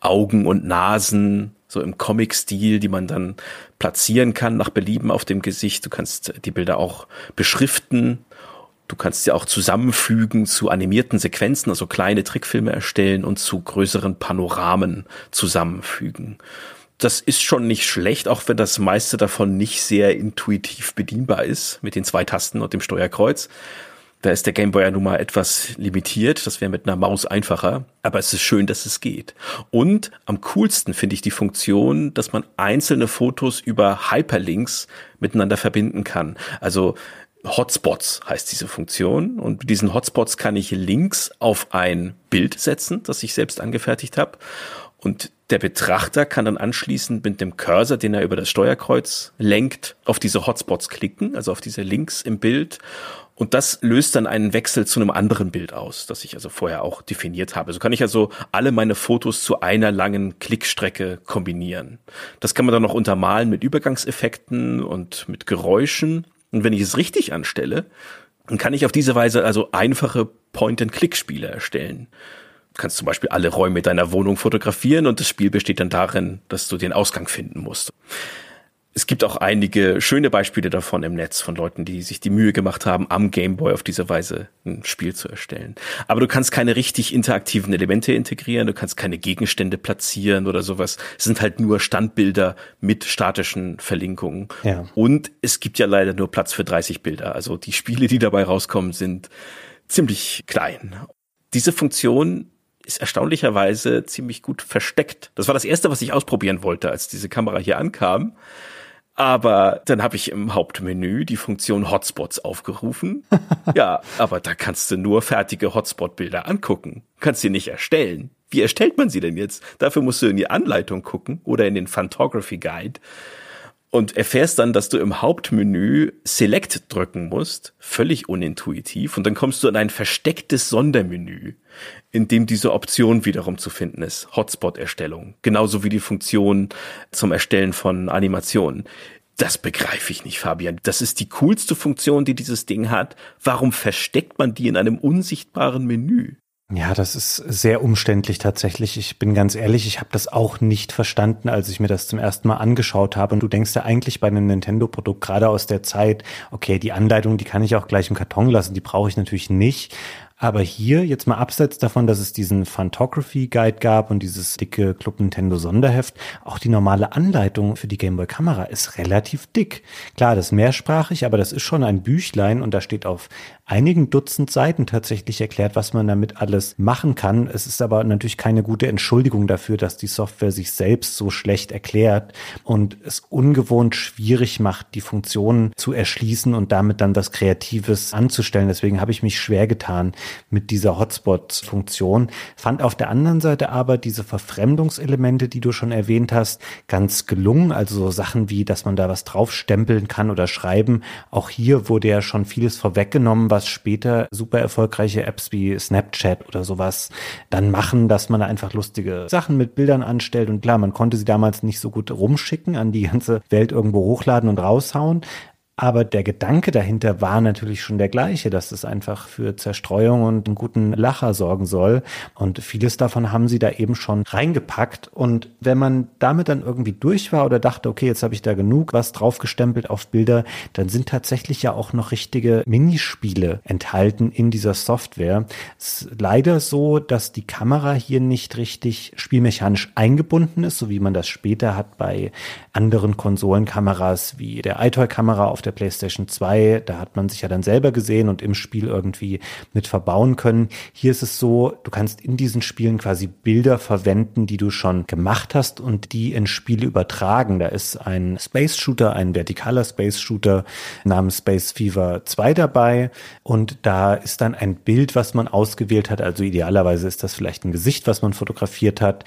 Augen und Nasen, so im Comic-Stil, die man dann platzieren kann nach Belieben auf dem Gesicht. Du kannst die Bilder auch beschriften. Du kannst sie auch zusammenfügen zu animierten Sequenzen, also kleine Trickfilme erstellen und zu größeren Panoramen zusammenfügen das ist schon nicht schlecht, auch wenn das meiste davon nicht sehr intuitiv bedienbar ist mit den zwei Tasten und dem Steuerkreuz. Da ist der Gameboy ja nun mal etwas limitiert. Das wäre mit einer Maus einfacher. Aber es ist schön, dass es geht. Und am coolsten finde ich die Funktion, dass man einzelne Fotos über Hyperlinks miteinander verbinden kann. Also Hotspots heißt diese Funktion. Und mit diesen Hotspots kann ich Links auf ein Bild setzen, das ich selbst angefertigt habe. Und der Betrachter kann dann anschließend mit dem Cursor, den er über das Steuerkreuz lenkt, auf diese Hotspots klicken, also auf diese Links im Bild. Und das löst dann einen Wechsel zu einem anderen Bild aus, das ich also vorher auch definiert habe. So kann ich also alle meine Fotos zu einer langen Klickstrecke kombinieren. Das kann man dann noch untermalen mit Übergangseffekten und mit Geräuschen. Und wenn ich es richtig anstelle, dann kann ich auf diese Weise also einfache Point-and-Click-Spiele erstellen. Du kannst zum Beispiel alle Räume deiner Wohnung fotografieren und das Spiel besteht dann darin, dass du den Ausgang finden musst. Es gibt auch einige schöne Beispiele davon im Netz von Leuten, die sich die Mühe gemacht haben, am Gameboy auf diese Weise ein Spiel zu erstellen. Aber du kannst keine richtig interaktiven Elemente integrieren, du kannst keine Gegenstände platzieren oder sowas. Es sind halt nur Standbilder mit statischen Verlinkungen. Ja. Und es gibt ja leider nur Platz für 30 Bilder. Also die Spiele, die dabei rauskommen, sind ziemlich klein. Diese Funktion ist erstaunlicherweise ziemlich gut versteckt. Das war das erste, was ich ausprobieren wollte, als diese Kamera hier ankam. Aber dann habe ich im Hauptmenü die Funktion Hotspots aufgerufen. ja, aber da kannst du nur fertige Hotspot-Bilder angucken. Kannst sie nicht erstellen. Wie erstellt man sie denn jetzt? Dafür musst du in die Anleitung gucken oder in den Photography Guide und erfährst dann, dass du im Hauptmenü Select drücken musst, völlig unintuitiv, und dann kommst du in ein verstecktes Sondermenü, in dem diese Option wiederum zu finden ist, Hotspot-Erstellung, genauso wie die Funktion zum Erstellen von Animationen. Das begreife ich nicht, Fabian. Das ist die coolste Funktion, die dieses Ding hat. Warum versteckt man die in einem unsichtbaren Menü? Ja, das ist sehr umständlich tatsächlich. Ich bin ganz ehrlich, ich habe das auch nicht verstanden, als ich mir das zum ersten Mal angeschaut habe. Und du denkst ja eigentlich bei einem Nintendo-Produkt, gerade aus der Zeit, okay, die Anleitung, die kann ich auch gleich im Karton lassen, die brauche ich natürlich nicht. Aber hier, jetzt mal abseits davon, dass es diesen Photography Guide gab und dieses dicke Club Nintendo Sonderheft, auch die normale Anleitung für die Gameboy Kamera ist relativ dick. Klar, das ist mehrsprachig, aber das ist schon ein Büchlein und da steht auf einigen Dutzend Seiten tatsächlich erklärt, was man damit alles machen kann. Es ist aber natürlich keine gute Entschuldigung dafür, dass die Software sich selbst so schlecht erklärt und es ungewohnt schwierig macht, die Funktionen zu erschließen und damit dann das Kreatives anzustellen. Deswegen habe ich mich schwer getan mit dieser Hotspot-Funktion. Fand auf der anderen Seite aber diese Verfremdungselemente, die du schon erwähnt hast, ganz gelungen. Also so Sachen wie, dass man da was draufstempeln kann oder schreiben. Auch hier wurde ja schon vieles vorweggenommen, was später super erfolgreiche Apps wie Snapchat oder sowas dann machen, dass man da einfach lustige Sachen mit Bildern anstellt. Und klar, man konnte sie damals nicht so gut rumschicken, an die ganze Welt irgendwo hochladen und raushauen. Aber der Gedanke dahinter war natürlich schon der gleiche, dass es einfach für Zerstreuung und einen guten Lacher sorgen soll. Und vieles davon haben sie da eben schon reingepackt. Und wenn man damit dann irgendwie durch war oder dachte, okay, jetzt habe ich da genug was draufgestempelt auf Bilder, dann sind tatsächlich ja auch noch richtige Minispiele enthalten in dieser Software. Es ist leider so, dass die Kamera hier nicht richtig spielmechanisch eingebunden ist, so wie man das später hat bei anderen Konsolenkameras wie der iToy-Kamera auf der PlayStation 2. Da hat man sich ja dann selber gesehen und im Spiel irgendwie mit verbauen können. Hier ist es so, du kannst in diesen Spielen quasi Bilder verwenden, die du schon gemacht hast und die in Spiele übertragen. Da ist ein Space Shooter, ein vertikaler Space Shooter namens Space Fever 2 dabei und da ist dann ein Bild, was man ausgewählt hat. Also idealerweise ist das vielleicht ein Gesicht, was man fotografiert hat.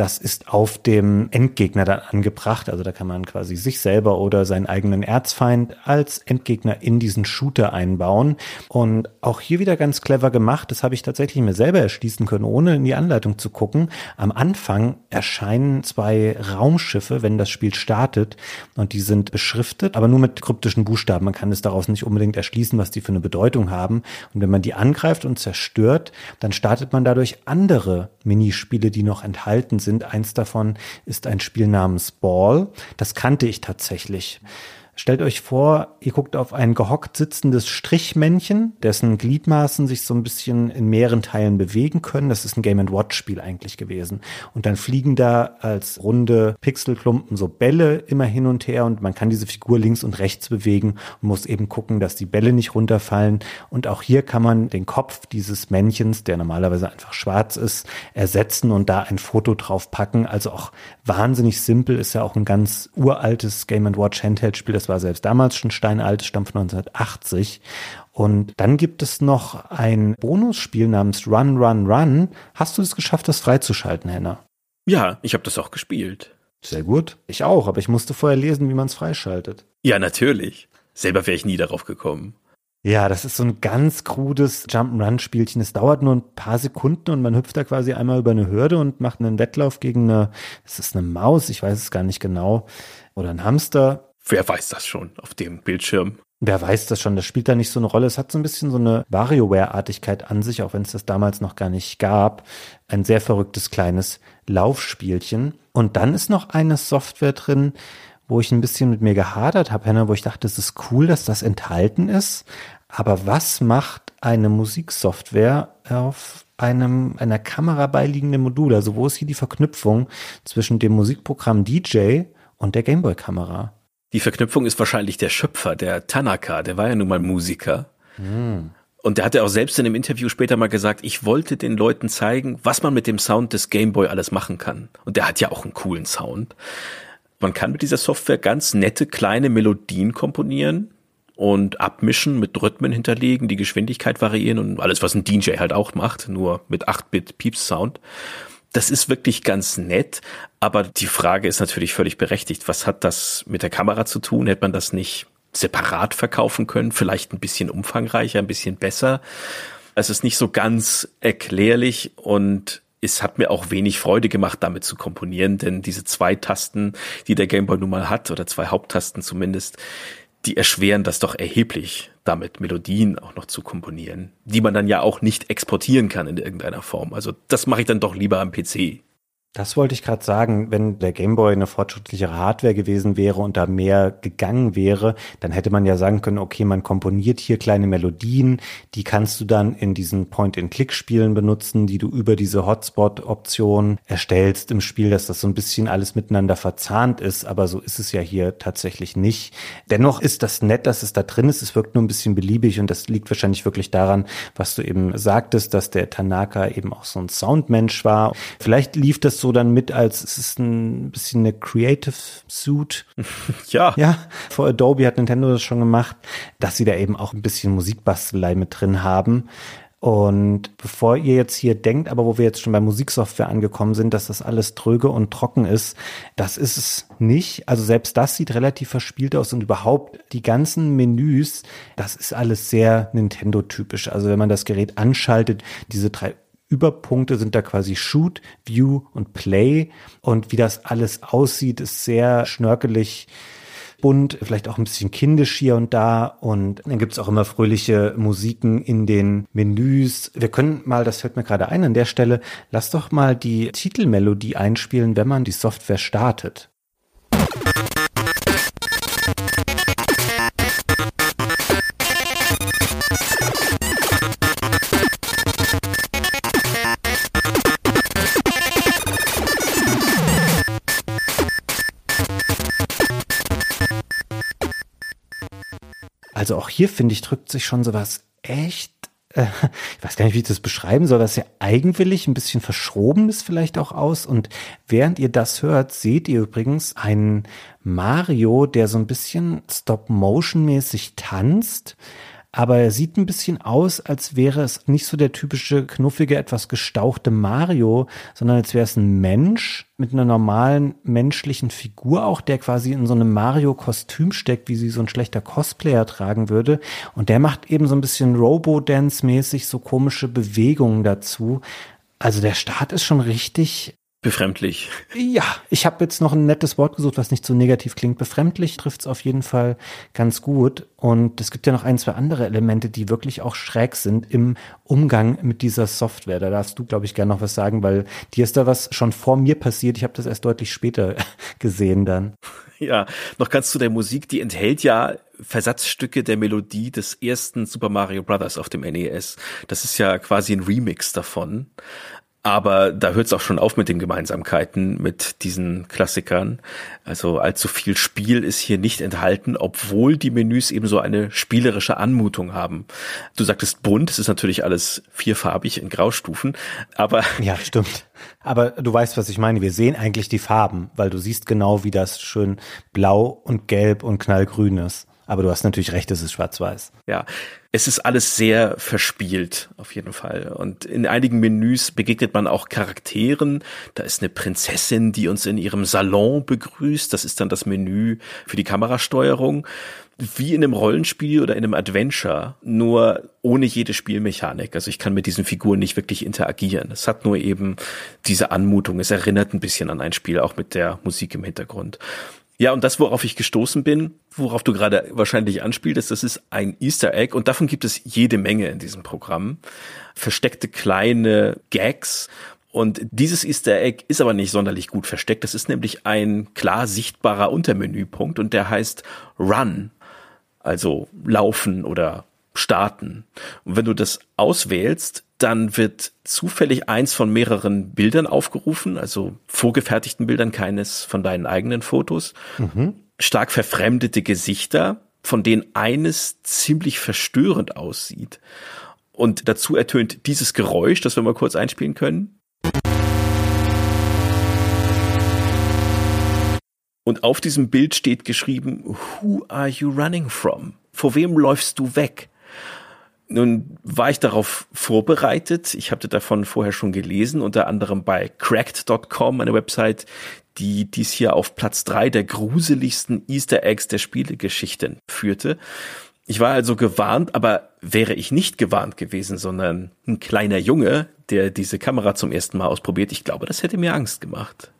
Das ist auf dem Endgegner dann angebracht. Also da kann man quasi sich selber oder seinen eigenen Erzfeind als Endgegner in diesen Shooter einbauen. Und auch hier wieder ganz clever gemacht. Das habe ich tatsächlich mir selber erschließen können, ohne in die Anleitung zu gucken. Am Anfang erscheinen zwei Raumschiffe, wenn das Spiel startet. Und die sind beschriftet, aber nur mit kryptischen Buchstaben. Man kann es daraus nicht unbedingt erschließen, was die für eine Bedeutung haben. Und wenn man die angreift und zerstört, dann startet man dadurch andere Minispiele, die noch enthalten sind sind. Eins davon ist ein Spiel namens Ball. Das kannte ich tatsächlich. Stellt euch vor, ihr guckt auf ein gehockt sitzendes Strichmännchen, dessen Gliedmaßen sich so ein bisschen in mehreren Teilen bewegen können. Das ist ein Game Watch Spiel eigentlich gewesen. Und dann fliegen da als runde Pixelklumpen so Bälle immer hin und her und man kann diese Figur links und rechts bewegen und muss eben gucken, dass die Bälle nicht runterfallen. Und auch hier kann man den Kopf dieses Männchens, der normalerweise einfach schwarz ist, ersetzen und da ein Foto drauf packen. Also auch wahnsinnig simpel, ist ja auch ein ganz uraltes Game Watch Handheld Spiel. Das war selbst damals schon steinalt, stammt von 1980. Und dann gibt es noch ein Bonusspiel namens Run, Run, Run. Hast du es geschafft, das freizuschalten, Henna? Ja, ich habe das auch gespielt. Sehr gut. Ich auch, aber ich musste vorher lesen, wie man es freischaltet. Ja, natürlich. Selber wäre ich nie darauf gekommen. Ja, das ist so ein ganz krudes Jump'n'Run-Spielchen. Es dauert nur ein paar Sekunden und man hüpft da quasi einmal über eine Hürde und macht einen Wettlauf gegen eine, ist das eine Maus? Ich weiß es gar nicht genau. Oder ein Hamster. Wer weiß das schon auf dem Bildschirm? Wer weiß das schon, das spielt da nicht so eine Rolle. Es hat so ein bisschen so eine WarioWare-Artigkeit an sich, auch wenn es das damals noch gar nicht gab. Ein sehr verrücktes kleines Laufspielchen. Und dann ist noch eine Software drin, wo ich ein bisschen mit mir gehadert habe, Henna, wo ich dachte, es ist cool, dass das enthalten ist. Aber was macht eine Musiksoftware auf einem, einer Kamera beiliegenden Modul? Also wo ist hier die Verknüpfung zwischen dem Musikprogramm DJ und der Gameboy-Kamera? Die Verknüpfung ist wahrscheinlich der Schöpfer, der Tanaka, der war ja nun mal Musiker. Hm. Und der hatte auch selbst in einem Interview später mal gesagt, ich wollte den Leuten zeigen, was man mit dem Sound des Gameboy alles machen kann. Und der hat ja auch einen coolen Sound. Man kann mit dieser Software ganz nette kleine Melodien komponieren und abmischen, mit Rhythmen hinterlegen, die Geschwindigkeit variieren und alles, was ein DJ halt auch macht, nur mit 8-Bit Pieps Sound das ist wirklich ganz nett, aber die Frage ist natürlich völlig berechtigt. Was hat das mit der Kamera zu tun? Hätte man das nicht separat verkaufen können? Vielleicht ein bisschen umfangreicher, ein bisschen besser? Es ist nicht so ganz erklärlich und es hat mir auch wenig Freude gemacht, damit zu komponieren, denn diese zwei Tasten, die der Gameboy nun mal hat, oder zwei Haupttasten zumindest, die erschweren das doch erheblich, damit Melodien auch noch zu komponieren, die man dann ja auch nicht exportieren kann in irgendeiner Form. Also das mache ich dann doch lieber am PC. Das wollte ich gerade sagen, wenn der Gameboy eine fortschrittlichere Hardware gewesen wäre und da mehr gegangen wäre, dann hätte man ja sagen können, okay, man komponiert hier kleine Melodien, die kannst du dann in diesen Point-and-Click-Spielen benutzen, die du über diese Hotspot-Option erstellst im Spiel, dass das so ein bisschen alles miteinander verzahnt ist, aber so ist es ja hier tatsächlich nicht. Dennoch ist das nett, dass es da drin ist, es wirkt nur ein bisschen beliebig und das liegt wahrscheinlich wirklich daran, was du eben sagtest, dass der Tanaka eben auch so ein Soundmensch war. Vielleicht lief das so dann mit als, es ist ein bisschen eine Creative Suit. Ja. Ja, vor Adobe hat Nintendo das schon gemacht, dass sie da eben auch ein bisschen Musikbastelei mit drin haben. Und bevor ihr jetzt hier denkt, aber wo wir jetzt schon bei Musiksoftware angekommen sind, dass das alles tröge und trocken ist, das ist es nicht. Also selbst das sieht relativ verspielt aus und überhaupt die ganzen Menüs, das ist alles sehr Nintendo-typisch. Also wenn man das Gerät anschaltet, diese drei Überpunkte sind da quasi Shoot, View und Play. Und wie das alles aussieht, ist sehr schnörkelig bunt, vielleicht auch ein bisschen kindisch hier und da. Und dann gibt's auch immer fröhliche Musiken in den Menüs. Wir können mal, das fällt mir gerade ein an der Stelle, lass doch mal die Titelmelodie einspielen, wenn man die Software startet. Also auch hier finde ich, drückt sich schon sowas echt, äh, ich weiß gar nicht, wie ich das beschreiben soll, ist ja eigenwillig, ein bisschen verschrobenes vielleicht auch aus. Und während ihr das hört, seht ihr übrigens einen Mario, der so ein bisschen Stop-Motion-mäßig tanzt aber er sieht ein bisschen aus, als wäre es nicht so der typische knuffige, etwas gestauchte Mario, sondern als wäre es ein Mensch mit einer normalen menschlichen Figur auch, der quasi in so einem Mario-Kostüm steckt, wie sie so ein schlechter Cosplayer tragen würde. Und der macht eben so ein bisschen Robo-Dance-mäßig so komische Bewegungen dazu. Also der Start ist schon richtig Befremdlich. Ja, ich habe jetzt noch ein nettes Wort gesucht, was nicht so negativ klingt. Befremdlich trifft es auf jeden Fall ganz gut. Und es gibt ja noch ein, zwei andere Elemente, die wirklich auch schräg sind im Umgang mit dieser Software. Da darfst du, glaube ich, gerne noch was sagen, weil dir ist da was schon vor mir passiert. Ich habe das erst deutlich später gesehen dann. Ja, noch ganz zu der Musik, die enthält ja Versatzstücke der Melodie des ersten Super Mario Brothers auf dem NES. Das ist ja quasi ein Remix davon. Aber da hört es auch schon auf mit den Gemeinsamkeiten mit diesen Klassikern. Also allzu viel Spiel ist hier nicht enthalten, obwohl die Menüs eben so eine spielerische Anmutung haben. Du sagtest bunt, es ist natürlich alles vierfarbig in Graustufen, aber. Ja, stimmt. Aber du weißt, was ich meine. Wir sehen eigentlich die Farben, weil du siehst genau, wie das schön blau und gelb und knallgrün ist. Aber du hast natürlich recht, es ist schwarz-weiß. Ja, es ist alles sehr verspielt, auf jeden Fall. Und in einigen Menüs begegnet man auch Charakteren. Da ist eine Prinzessin, die uns in ihrem Salon begrüßt. Das ist dann das Menü für die Kamerasteuerung. Wie in einem Rollenspiel oder in einem Adventure, nur ohne jede Spielmechanik. Also ich kann mit diesen Figuren nicht wirklich interagieren. Es hat nur eben diese Anmutung. Es erinnert ein bisschen an ein Spiel, auch mit der Musik im Hintergrund. Ja, und das, worauf ich gestoßen bin, worauf du gerade wahrscheinlich anspielst, das ist ein Easter Egg und davon gibt es jede Menge in diesem Programm. Versteckte kleine Gags. Und dieses Easter Egg ist aber nicht sonderlich gut versteckt. Das ist nämlich ein klar sichtbarer Untermenüpunkt und der heißt Run. Also laufen oder starten. Und wenn du das auswählst, dann wird zufällig eins von mehreren Bildern aufgerufen, also vorgefertigten Bildern, keines von deinen eigenen Fotos. Mhm. Stark verfremdete Gesichter, von denen eines ziemlich verstörend aussieht. Und dazu ertönt dieses Geräusch, das wir mal kurz einspielen können. Und auf diesem Bild steht geschrieben, Who are you running from? Vor wem läufst du weg? Nun war ich darauf vorbereitet. Ich hatte davon vorher schon gelesen, unter anderem bei cracked.com, eine Website, die dies hier auf Platz drei der gruseligsten Easter Eggs der Spielegeschichten führte. Ich war also gewarnt, aber wäre ich nicht gewarnt gewesen, sondern ein kleiner Junge, der diese Kamera zum ersten Mal ausprobiert, ich glaube, das hätte mir Angst gemacht.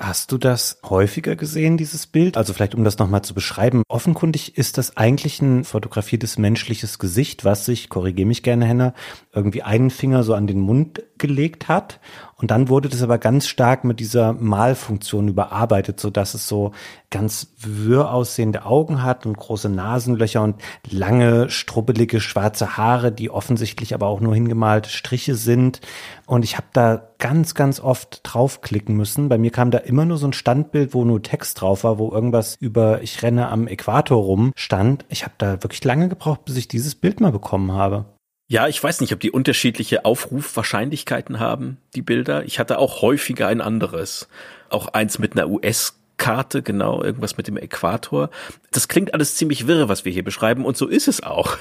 Hast du das häufiger gesehen, dieses Bild? Also vielleicht, um das nochmal zu beschreiben. Offenkundig ist das eigentlich ein fotografiertes menschliches Gesicht, was sich, korrigiere mich gerne, Henna, irgendwie einen Finger so an den Mund gelegt hat. Und dann wurde das aber ganz stark mit dieser Malfunktion überarbeitet, so dass es so ganz wirr aussehende Augen hat und große Nasenlöcher und lange, strubbelige schwarze Haare, die offensichtlich aber auch nur hingemalte Striche sind. Und ich habe da ganz, ganz oft draufklicken müssen. Bei mir kam da immer nur so ein Standbild, wo nur Text drauf war, wo irgendwas über ich renne am Äquator rum stand. Ich habe da wirklich lange gebraucht, bis ich dieses Bild mal bekommen habe. Ja, ich weiß nicht, ob die unterschiedliche Aufrufwahrscheinlichkeiten haben, die Bilder. Ich hatte auch häufiger ein anderes. Auch eins mit einer US- Karte, genau, irgendwas mit dem Äquator. Das klingt alles ziemlich wirre, was wir hier beschreiben, und so ist es auch.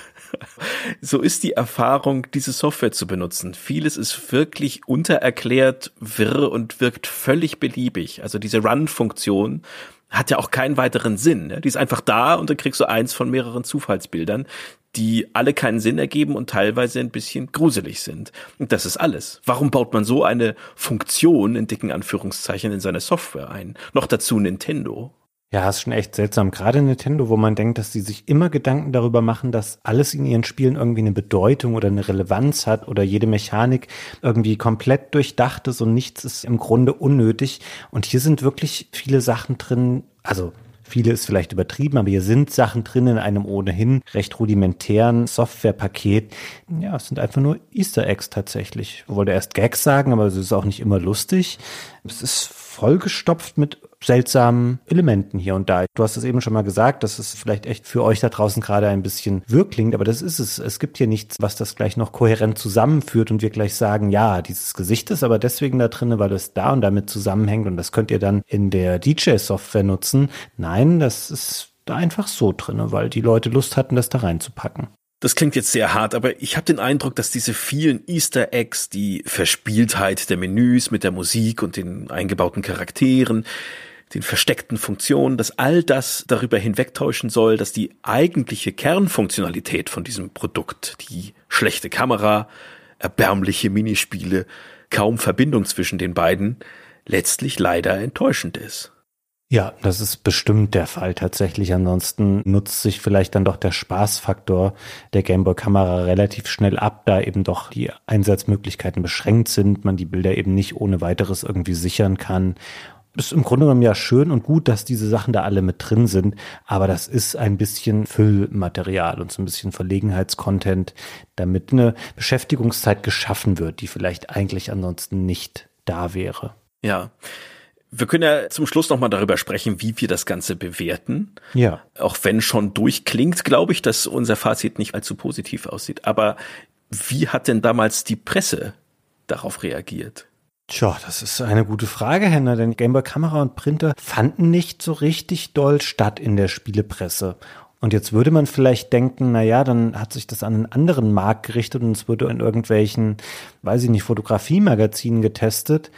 so ist die Erfahrung, diese Software zu benutzen. Vieles ist wirklich untererklärt, wirr und wirkt völlig beliebig. Also diese Run-Funktion, hat ja auch keinen weiteren Sinn. Ne? Die ist einfach da und dann kriegst du eins von mehreren Zufallsbildern, die alle keinen Sinn ergeben und teilweise ein bisschen gruselig sind. Und das ist alles. Warum baut man so eine Funktion in dicken Anführungszeichen in seine Software ein? Noch dazu Nintendo. Ja, ist schon echt seltsam. Gerade Nintendo, wo man denkt, dass sie sich immer Gedanken darüber machen, dass alles in ihren Spielen irgendwie eine Bedeutung oder eine Relevanz hat oder jede Mechanik irgendwie komplett durchdacht ist und nichts ist im Grunde unnötig. Und hier sind wirklich viele Sachen drin, also Viele ist vielleicht übertrieben, aber hier sind Sachen drin in einem ohnehin recht rudimentären Softwarepaket. Ja, es sind einfach nur Easter Eggs tatsächlich. Ich wollte erst Gags sagen, aber es ist auch nicht immer lustig. Es ist vollgestopft mit seltsamen Elementen hier und da. Du hast es eben schon mal gesagt, dass es vielleicht echt für euch da draußen gerade ein bisschen wirr klingt, aber das ist es. Es gibt hier nichts, was das gleich noch kohärent zusammenführt und wir gleich sagen, ja, dieses Gesicht ist aber deswegen da drin, weil es da und damit zusammenhängt und das könnt ihr dann in der DJ-Software nutzen. Nein, das ist einfach so drin, weil die Leute Lust hatten, das da reinzupacken. Das klingt jetzt sehr hart, aber ich habe den Eindruck, dass diese vielen Easter Eggs, die Verspieltheit der Menüs mit der Musik und den eingebauten Charakteren, den versteckten Funktionen, dass all das darüber hinwegtäuschen soll, dass die eigentliche Kernfunktionalität von diesem Produkt, die schlechte Kamera, erbärmliche Minispiele, kaum Verbindung zwischen den beiden, letztlich leider enttäuschend ist. Ja, das ist bestimmt der Fall tatsächlich. Ansonsten nutzt sich vielleicht dann doch der Spaßfaktor der Gameboy-Kamera relativ schnell ab, da eben doch die Einsatzmöglichkeiten beschränkt sind, man die Bilder eben nicht ohne weiteres irgendwie sichern kann ist im Grunde genommen ja schön und gut, dass diese Sachen da alle mit drin sind, aber das ist ein bisschen Füllmaterial und so ein bisschen Verlegenheitscontent, damit eine Beschäftigungszeit geschaffen wird, die vielleicht eigentlich ansonsten nicht da wäre. Ja. Wir können ja zum Schluss nochmal darüber sprechen, wie wir das Ganze bewerten. Ja. Auch wenn schon durchklingt, glaube ich, dass unser Fazit nicht allzu positiv aussieht. Aber wie hat denn damals die Presse darauf reagiert? Tja, das ist eine gute Frage, Henna, denn Gameboy Kamera und Printer fanden nicht so richtig doll statt in der Spielepresse. Und jetzt würde man vielleicht denken, na ja, dann hat sich das an einen anderen Markt gerichtet und es wurde in irgendwelchen, weiß ich nicht, Fotografiemagazinen getestet.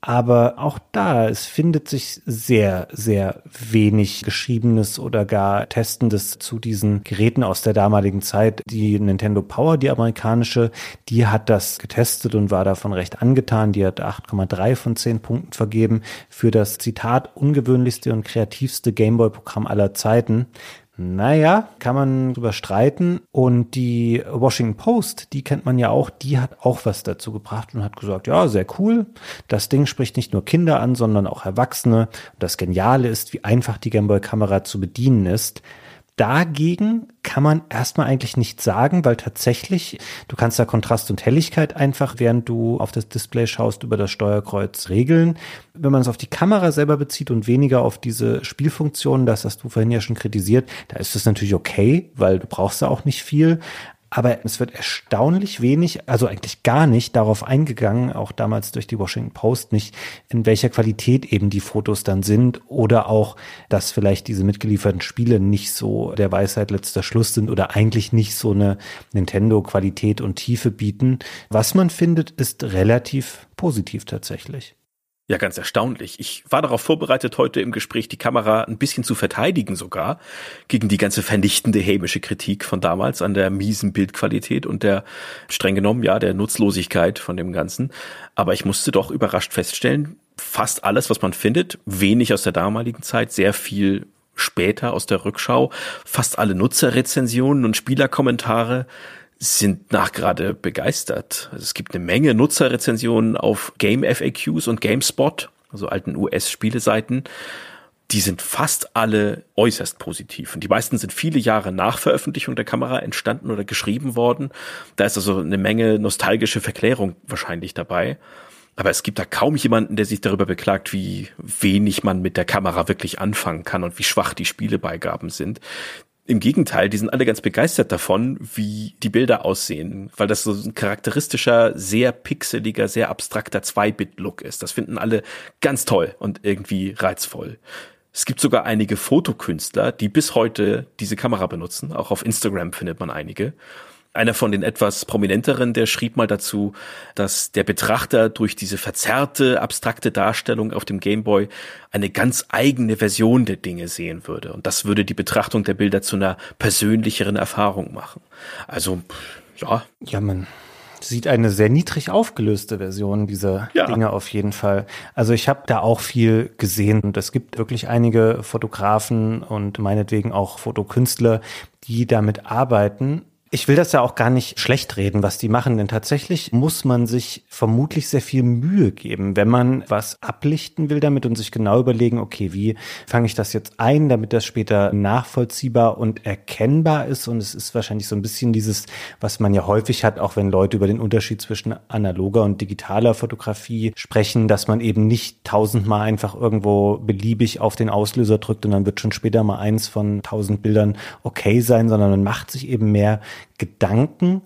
Aber auch da, es findet sich sehr, sehr wenig Geschriebenes oder gar Testendes zu diesen Geräten aus der damaligen Zeit. Die Nintendo Power, die amerikanische, die hat das getestet und war davon recht angetan. Die hat 8,3 von 10 Punkten vergeben für das Zitat ungewöhnlichste und kreativste Gameboy-Programm aller Zeiten. Naja, kann man drüber streiten. Und die Washington Post, die kennt man ja auch, die hat auch was dazu gebracht und hat gesagt, ja, sehr cool. Das Ding spricht nicht nur Kinder an, sondern auch Erwachsene. Und das Geniale ist, wie einfach die Gameboy-Kamera zu bedienen ist. Dagegen kann man erstmal eigentlich nichts sagen, weil tatsächlich, du kannst da Kontrast und Helligkeit einfach, während du auf das Display schaust, über das Steuerkreuz regeln. Wenn man es auf die Kamera selber bezieht und weniger auf diese Spielfunktionen, das hast du vorhin ja schon kritisiert, da ist es natürlich okay, weil du brauchst da auch nicht viel. Aber es wird erstaunlich wenig, also eigentlich gar nicht darauf eingegangen, auch damals durch die Washington Post nicht, in welcher Qualität eben die Fotos dann sind oder auch, dass vielleicht diese mitgelieferten Spiele nicht so der Weisheit letzter Schluss sind oder eigentlich nicht so eine Nintendo-Qualität und Tiefe bieten. Was man findet, ist relativ positiv tatsächlich. Ja, ganz erstaunlich. Ich war darauf vorbereitet, heute im Gespräch die Kamera ein bisschen zu verteidigen sogar, gegen die ganze vernichtende hämische Kritik von damals an der miesen Bildqualität und der, streng genommen, ja, der Nutzlosigkeit von dem Ganzen. Aber ich musste doch überrascht feststellen, fast alles, was man findet, wenig aus der damaligen Zeit, sehr viel später aus der Rückschau, fast alle Nutzerrezensionen und Spielerkommentare sind nachgerade begeistert. Also es gibt eine Menge Nutzerrezensionen auf Game FAQs und GameSpot, also alten US-Spieleseiten. Die sind fast alle äußerst positiv. Und die meisten sind viele Jahre nach Veröffentlichung der Kamera entstanden oder geschrieben worden. Da ist also eine Menge nostalgische Verklärung wahrscheinlich dabei. Aber es gibt da kaum jemanden, der sich darüber beklagt, wie wenig man mit der Kamera wirklich anfangen kann und wie schwach die Spielebeigaben sind. Im Gegenteil, die sind alle ganz begeistert davon, wie die Bilder aussehen, weil das so ein charakteristischer, sehr pixeliger, sehr abstrakter 2-Bit-Look ist. Das finden alle ganz toll und irgendwie reizvoll. Es gibt sogar einige Fotokünstler, die bis heute diese Kamera benutzen. Auch auf Instagram findet man einige. Einer von den etwas prominenteren, der schrieb mal dazu, dass der Betrachter durch diese verzerrte, abstrakte Darstellung auf dem Gameboy eine ganz eigene Version der Dinge sehen würde. Und das würde die Betrachtung der Bilder zu einer persönlicheren Erfahrung machen. Also, ja. Ja, man sieht eine sehr niedrig aufgelöste Version dieser ja. Dinge auf jeden Fall. Also ich habe da auch viel gesehen und es gibt wirklich einige Fotografen und meinetwegen auch Fotokünstler, die damit arbeiten ich will das ja auch gar nicht schlecht reden, was die machen, denn tatsächlich muss man sich vermutlich sehr viel Mühe geben, wenn man was ablichten will damit und sich genau überlegen, okay, wie fange ich das jetzt ein, damit das später nachvollziehbar und erkennbar ist. Und es ist wahrscheinlich so ein bisschen dieses, was man ja häufig hat, auch wenn Leute über den Unterschied zwischen analoger und digitaler Fotografie sprechen, dass man eben nicht tausendmal einfach irgendwo beliebig auf den Auslöser drückt und dann wird schon später mal eins von tausend Bildern okay sein, sondern man macht sich eben mehr Gedanken.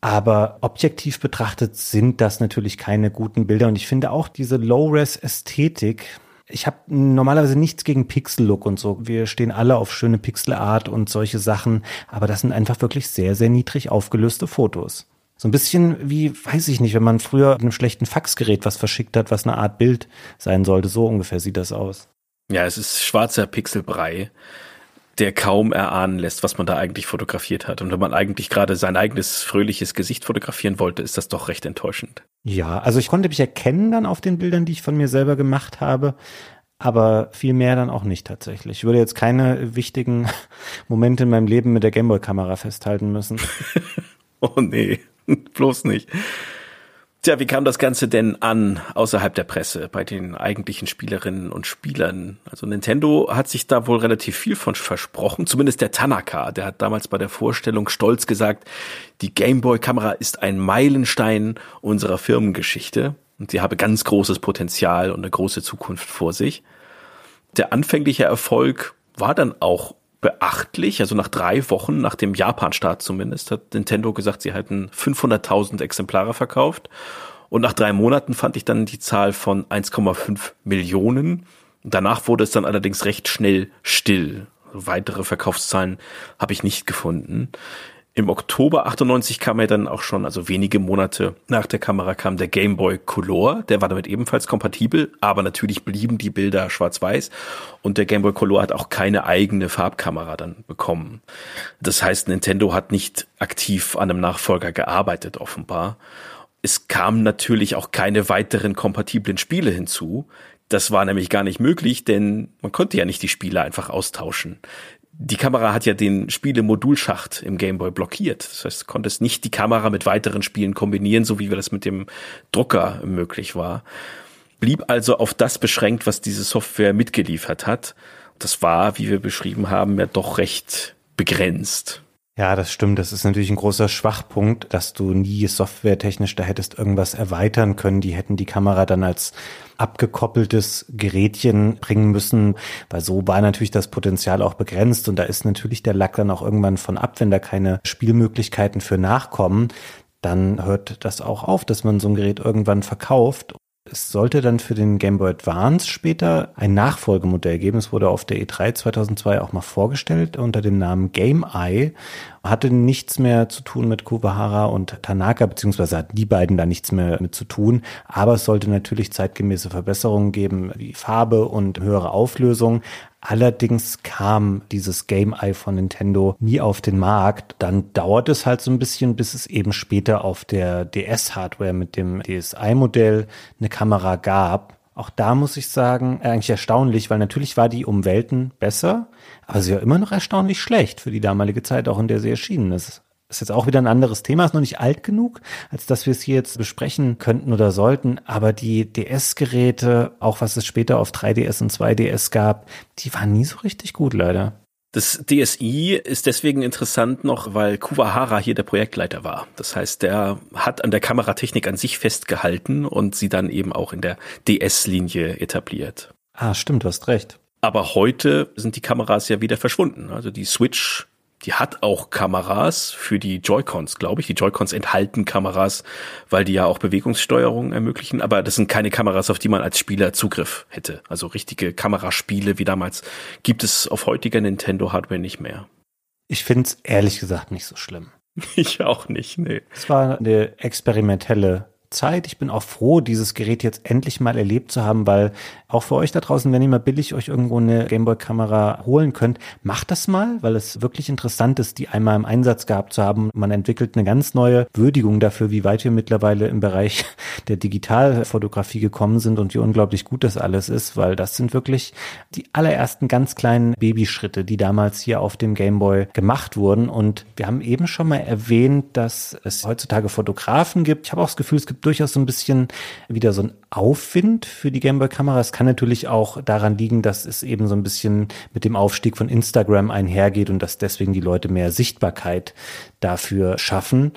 Aber objektiv betrachtet sind das natürlich keine guten Bilder. Und ich finde auch diese Low-Res-Ästhetik, ich habe normalerweise nichts gegen Pixel-Look und so. Wir stehen alle auf schöne Pixel-Art und solche Sachen. Aber das sind einfach wirklich sehr, sehr niedrig aufgelöste Fotos. So ein bisschen wie, weiß ich nicht, wenn man früher mit einem schlechten Faxgerät was verschickt hat, was eine Art Bild sein sollte. So ungefähr sieht das aus. Ja, es ist schwarzer Pixelbrei der kaum erahnen lässt, was man da eigentlich fotografiert hat. Und wenn man eigentlich gerade sein eigenes fröhliches Gesicht fotografieren wollte, ist das doch recht enttäuschend. Ja, also ich konnte mich erkennen dann auf den Bildern, die ich von mir selber gemacht habe, aber viel mehr dann auch nicht tatsächlich. Ich würde jetzt keine wichtigen Momente in meinem Leben mit der Gameboy-Kamera festhalten müssen. oh nee, bloß nicht. Tja, wie kam das Ganze denn an außerhalb der Presse bei den eigentlichen Spielerinnen und Spielern? Also Nintendo hat sich da wohl relativ viel von versprochen, zumindest der Tanaka, der hat damals bei der Vorstellung stolz gesagt, die Gameboy-Kamera ist ein Meilenstein unserer Firmengeschichte und sie habe ganz großes Potenzial und eine große Zukunft vor sich. Der anfängliche Erfolg war dann auch beachtlich. Also nach drei Wochen, nach dem Japan-Start zumindest, hat Nintendo gesagt, sie hätten 500.000 Exemplare verkauft. Und nach drei Monaten fand ich dann die Zahl von 1,5 Millionen. Danach wurde es dann allerdings recht schnell still. Weitere Verkaufszahlen habe ich nicht gefunden. Im Oktober 98 kam er dann auch schon, also wenige Monate nach der Kamera kam der Game Boy Color, der war damit ebenfalls kompatibel, aber natürlich blieben die Bilder schwarz-weiß und der Game Boy Color hat auch keine eigene Farbkamera dann bekommen. Das heißt, Nintendo hat nicht aktiv an einem Nachfolger gearbeitet offenbar. Es kamen natürlich auch keine weiteren kompatiblen Spiele hinzu. Das war nämlich gar nicht möglich, denn man konnte ja nicht die Spiele einfach austauschen die Kamera hat ja den Spielemodulschacht im Gameboy blockiert. Das heißt, du konntest nicht die Kamera mit weiteren Spielen kombinieren, so wie das mit dem Drucker möglich war. Blieb also auf das beschränkt, was diese Software mitgeliefert hat. Das war, wie wir beschrieben haben, ja doch recht begrenzt. Ja, das stimmt. Das ist natürlich ein großer Schwachpunkt, dass du nie softwaretechnisch da hättest irgendwas erweitern können. Die hätten die Kamera dann als abgekoppeltes Gerätchen bringen müssen, weil so war natürlich das Potenzial auch begrenzt und da ist natürlich der Lack dann auch irgendwann von ab, wenn da keine Spielmöglichkeiten für nachkommen, dann hört das auch auf, dass man so ein Gerät irgendwann verkauft es sollte dann für den Game Boy Advance später ein Nachfolgemodell geben. Es wurde auf der E3 2002 auch mal vorgestellt unter dem Namen Game Eye. Hatte nichts mehr zu tun mit Kuwahara und Tanaka, beziehungsweise hatten die beiden da nichts mehr mit zu tun. Aber es sollte natürlich zeitgemäße Verbesserungen geben, wie Farbe und höhere Auflösung. Allerdings kam dieses Game Eye von Nintendo nie auf den Markt. Dann dauert es halt so ein bisschen, bis es eben später auf der DS-Hardware mit dem DSi-Modell eine Kamera gab. Auch da muss ich sagen, eigentlich erstaunlich, weil natürlich war die um Welten besser, aber sie war immer noch erstaunlich schlecht für die damalige Zeit, auch in der sie erschienen ist. Ist jetzt auch wieder ein anderes Thema, ist noch nicht alt genug, als dass wir es hier jetzt besprechen könnten oder sollten. Aber die DS-Geräte, auch was es später auf 3DS und 2DS gab, die waren nie so richtig gut, leider. Das DSI ist deswegen interessant noch, weil Kuwahara hier der Projektleiter war. Das heißt, der hat an der Kameratechnik an sich festgehalten und sie dann eben auch in der DS-Linie etabliert. Ah, stimmt, du hast recht. Aber heute sind die Kameras ja wieder verschwunden. Also die Switch die hat auch Kameras für die Joy-Cons, glaube ich. Die Joy-Cons enthalten Kameras, weil die ja auch Bewegungssteuerung ermöglichen. Aber das sind keine Kameras, auf die man als Spieler Zugriff hätte. Also richtige Kameraspiele wie damals gibt es auf heutiger Nintendo-Hardware nicht mehr. Ich finde es ehrlich gesagt nicht so schlimm. Ich auch nicht, nee. Es war eine experimentelle Zeit. Ich bin auch froh, dieses Gerät jetzt endlich mal erlebt zu haben, weil auch für euch da draußen, wenn ihr mal billig euch irgendwo eine Gameboy-Kamera holen könnt, macht das mal, weil es wirklich interessant ist, die einmal im Einsatz gehabt zu haben. Man entwickelt eine ganz neue Würdigung dafür, wie weit wir mittlerweile im Bereich der Digitalfotografie gekommen sind und wie unglaublich gut das alles ist, weil das sind wirklich die allerersten ganz kleinen Babyschritte, die damals hier auf dem Gameboy gemacht wurden. Und wir haben eben schon mal erwähnt, dass es heutzutage Fotografen gibt. Ich habe auch das Gefühl, es gibt durchaus so ein bisschen wieder so ein Aufwind für die Gameboy-Kamera. Es kann natürlich auch daran liegen, dass es eben so ein bisschen mit dem Aufstieg von Instagram einhergeht und dass deswegen die Leute mehr Sichtbarkeit dafür schaffen.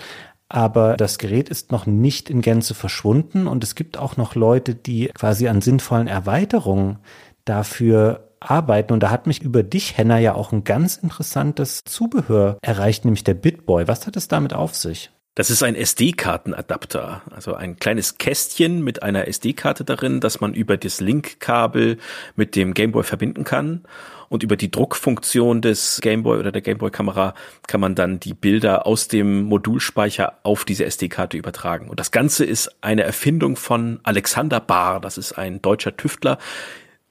Aber das Gerät ist noch nicht in Gänze verschwunden und es gibt auch noch Leute, die quasi an sinnvollen Erweiterungen dafür arbeiten. Und da hat mich über dich, Henna, ja auch ein ganz interessantes Zubehör erreicht, nämlich der Bitboy. Was hat es damit auf sich? Das ist ein SD-Kartenadapter, also ein kleines Kästchen mit einer SD-Karte darin, das man über das Link-Kabel mit dem Gameboy verbinden kann. Und über die Druckfunktion des Gameboy oder der Gameboy-Kamera kann man dann die Bilder aus dem Modulspeicher auf diese SD-Karte übertragen. Und das Ganze ist eine Erfindung von Alexander Bahr. Das ist ein deutscher Tüftler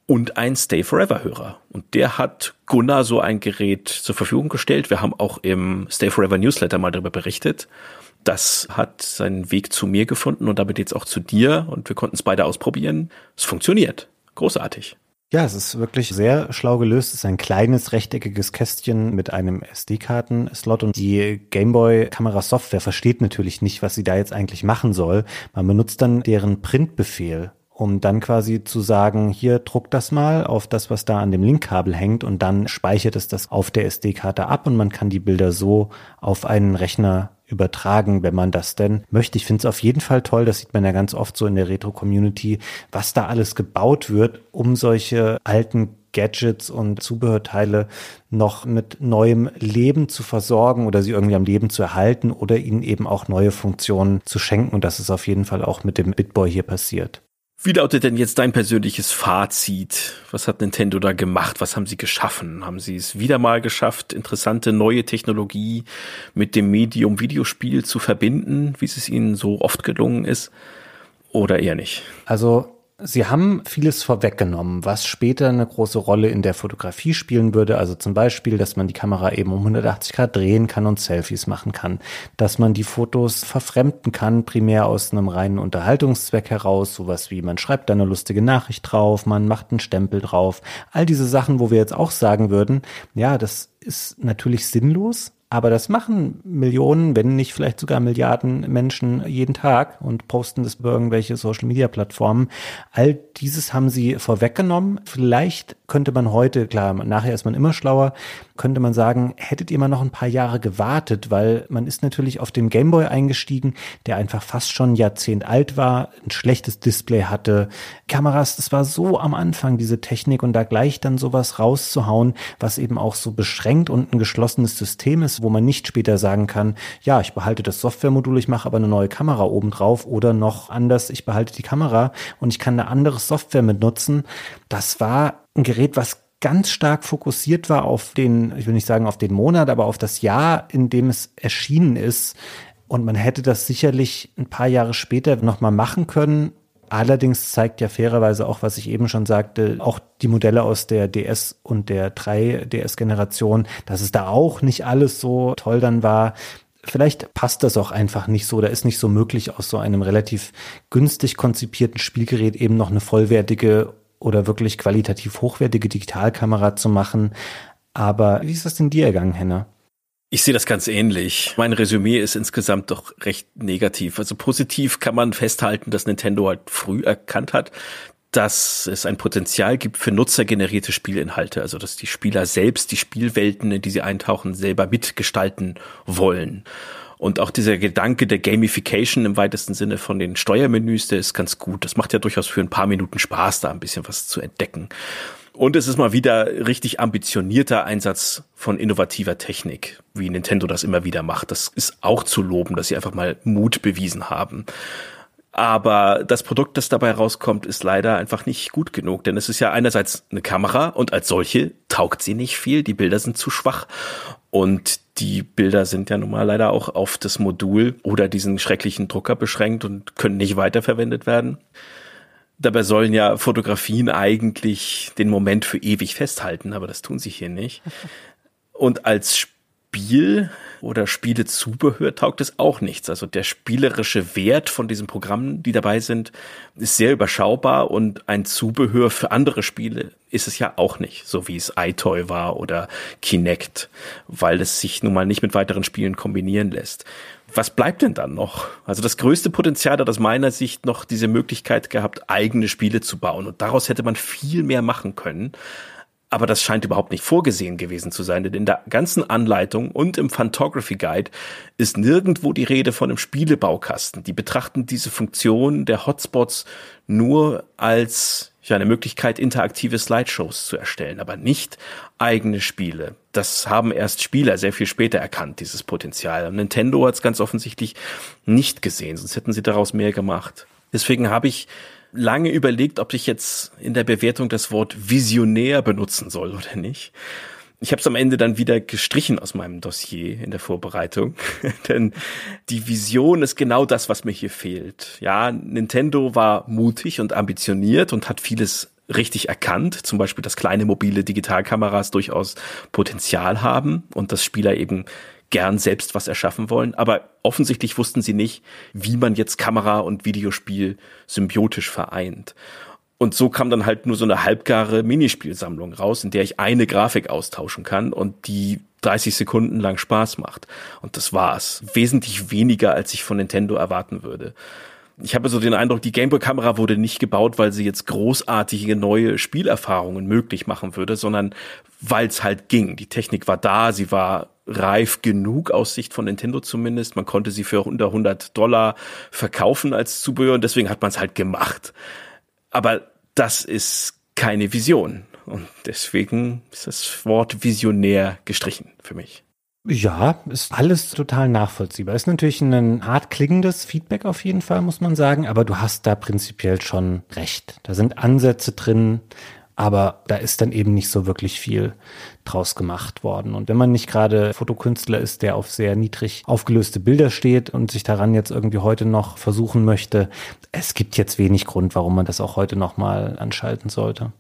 und ein Stay Forever Hörer. Und der hat Gunnar so ein Gerät zur Verfügung gestellt. Wir haben auch im Stay Forever Newsletter mal darüber berichtet das hat seinen Weg zu mir gefunden und damit jetzt auch zu dir und wir konnten es beide ausprobieren. Es funktioniert. Großartig. Ja, es ist wirklich sehr schlau gelöst. Es ist ein kleines rechteckiges Kästchen mit einem SD-Karten-Slot und die Gameboy-Kamera-Software versteht natürlich nicht, was sie da jetzt eigentlich machen soll. Man benutzt dann deren Printbefehl um dann quasi zu sagen, hier druck das mal auf das, was da an dem Linkkabel hängt und dann speichert es das auf der SD-Karte ab und man kann die Bilder so auf einen Rechner übertragen, wenn man das denn möchte. Ich finde es auf jeden Fall toll, das sieht man ja ganz oft so in der Retro-Community, was da alles gebaut wird, um solche alten Gadgets und Zubehörteile noch mit neuem Leben zu versorgen oder sie irgendwie am Leben zu erhalten oder ihnen eben auch neue Funktionen zu schenken. Und das ist auf jeden Fall auch mit dem Bitboy hier passiert. Wie lautet denn jetzt dein persönliches Fazit? Was hat Nintendo da gemacht? Was haben sie geschaffen? Haben sie es wieder mal geschafft, interessante neue Technologie mit dem Medium Videospiel zu verbinden, wie es ihnen so oft gelungen ist? Oder eher nicht? Also Sie haben vieles vorweggenommen, was später eine große Rolle in der Fotografie spielen würde. Also zum Beispiel, dass man die Kamera eben um 180 Grad drehen kann und Selfies machen kann. Dass man die Fotos verfremden kann, primär aus einem reinen Unterhaltungszweck heraus. Sowas wie man schreibt da eine lustige Nachricht drauf, man macht einen Stempel drauf. All diese Sachen, wo wir jetzt auch sagen würden, ja, das ist natürlich sinnlos, aber das machen Millionen, wenn nicht vielleicht sogar Milliarden Menschen jeden Tag und posten das über irgendwelche Social-Media-Plattformen. All dieses haben sie vorweggenommen. Vielleicht könnte man heute, klar, nachher ist man immer schlauer, könnte man sagen, hättet ihr mal noch ein paar Jahre gewartet, weil man ist natürlich auf dem Gameboy eingestiegen, der einfach fast schon ein Jahrzehnt alt war, ein schlechtes Display hatte, Kameras, das war so am Anfang diese Technik und da gleich dann sowas rauszuhauen, was eben auch so beschränkt und ein geschlossenes System ist, wo man nicht später sagen kann, ja, ich behalte das Softwaremodul, ich mache aber eine neue Kamera oben drauf oder noch anders, ich behalte die Kamera und ich kann eine andere Software mit nutzen. Das war ein Gerät, was ganz stark fokussiert war auf den, ich will nicht sagen auf den Monat, aber auf das Jahr, in dem es erschienen ist. Und man hätte das sicherlich ein paar Jahre später nochmal machen können. Allerdings zeigt ja fairerweise auch, was ich eben schon sagte, auch die Modelle aus der DS und der 3DS-Generation, dass es da auch nicht alles so toll dann war. Vielleicht passt das auch einfach nicht so. Da ist nicht so möglich, aus so einem relativ günstig konzipierten Spielgerät eben noch eine vollwertige oder wirklich qualitativ hochwertige Digitalkamera zu machen. Aber wie ist das denn dir ergangen, Henna? Ich sehe das ganz ähnlich. Mein Resümee ist insgesamt doch recht negativ. Also positiv kann man festhalten, dass Nintendo halt früh erkannt hat, dass es ein Potenzial gibt für nutzergenerierte Spielinhalte, also dass die Spieler selbst die Spielwelten, in die sie eintauchen, selber mitgestalten wollen. Und auch dieser Gedanke der Gamification im weitesten Sinne von den Steuermenüs, der ist ganz gut. Das macht ja durchaus für ein paar Minuten Spaß, da ein bisschen was zu entdecken. Und es ist mal wieder richtig ambitionierter Einsatz von innovativer Technik, wie Nintendo das immer wieder macht. Das ist auch zu loben, dass sie einfach mal Mut bewiesen haben. Aber das Produkt, das dabei rauskommt, ist leider einfach nicht gut genug, denn es ist ja einerseits eine Kamera und als solche taugt sie nicht viel. Die Bilder sind zu schwach und die Bilder sind ja nun mal leider auch auf das Modul oder diesen schrecklichen Drucker beschränkt und können nicht weiterverwendet werden. Dabei sollen ja Fotografien eigentlich den Moment für ewig festhalten, aber das tun sie hier nicht. Und als Spiel oder Spielezubehör taugt es auch nichts. Also der spielerische Wert von diesen Programmen, die dabei sind, ist sehr überschaubar und ein Zubehör für andere Spiele ist es ja auch nicht, so wie es iToy war oder Kinect, weil es sich nun mal nicht mit weiteren Spielen kombinieren lässt was bleibt denn dann noch? Also das größte Potenzial hat aus meiner Sicht noch diese Möglichkeit gehabt, eigene Spiele zu bauen. Und daraus hätte man viel mehr machen können. Aber das scheint überhaupt nicht vorgesehen gewesen zu sein, denn in der ganzen Anleitung und im Phantography Guide ist nirgendwo die Rede von einem Spielebaukasten. Die betrachten diese Funktion der Hotspots nur als ja eine Möglichkeit, interaktive Slideshows zu erstellen, aber nicht eigene Spiele. Das haben erst Spieler sehr viel später erkannt, dieses Potenzial. Und Nintendo hat es ganz offensichtlich nicht gesehen, sonst hätten sie daraus mehr gemacht. Deswegen habe ich lange überlegt, ob ich jetzt in der Bewertung das Wort visionär benutzen soll oder nicht. Ich habe es am Ende dann wieder gestrichen aus meinem Dossier in der Vorbereitung, denn die Vision ist genau das, was mir hier fehlt. Ja, Nintendo war mutig und ambitioniert und hat vieles richtig erkannt, zum Beispiel, dass kleine mobile Digitalkameras durchaus Potenzial haben und dass Spieler eben gern selbst was erschaffen wollen, aber offensichtlich wussten sie nicht, wie man jetzt Kamera und Videospiel symbiotisch vereint. Und so kam dann halt nur so eine halbgare Minispielsammlung raus, in der ich eine Grafik austauschen kann und die 30 Sekunden lang Spaß macht. Und das war's. Wesentlich weniger, als ich von Nintendo erwarten würde. Ich habe so den Eindruck, die Gameboy-Kamera wurde nicht gebaut, weil sie jetzt großartige neue Spielerfahrungen möglich machen würde, sondern weil es halt ging. Die Technik war da, sie war reif genug aus Sicht von Nintendo zumindest. Man konnte sie für unter 100 Dollar verkaufen als Zubehör und deswegen hat man es halt gemacht. Aber das ist keine Vision. Und deswegen ist das Wort visionär gestrichen für mich. Ja, ist alles total nachvollziehbar. Ist natürlich ein hart klingendes Feedback auf jeden Fall, muss man sagen, aber du hast da prinzipiell schon recht. Da sind Ansätze drin, aber da ist dann eben nicht so wirklich viel draus gemacht worden. Und wenn man nicht gerade Fotokünstler ist, der auf sehr niedrig aufgelöste Bilder steht und sich daran jetzt irgendwie heute noch versuchen möchte, es gibt jetzt wenig Grund, warum man das auch heute noch mal anschalten sollte.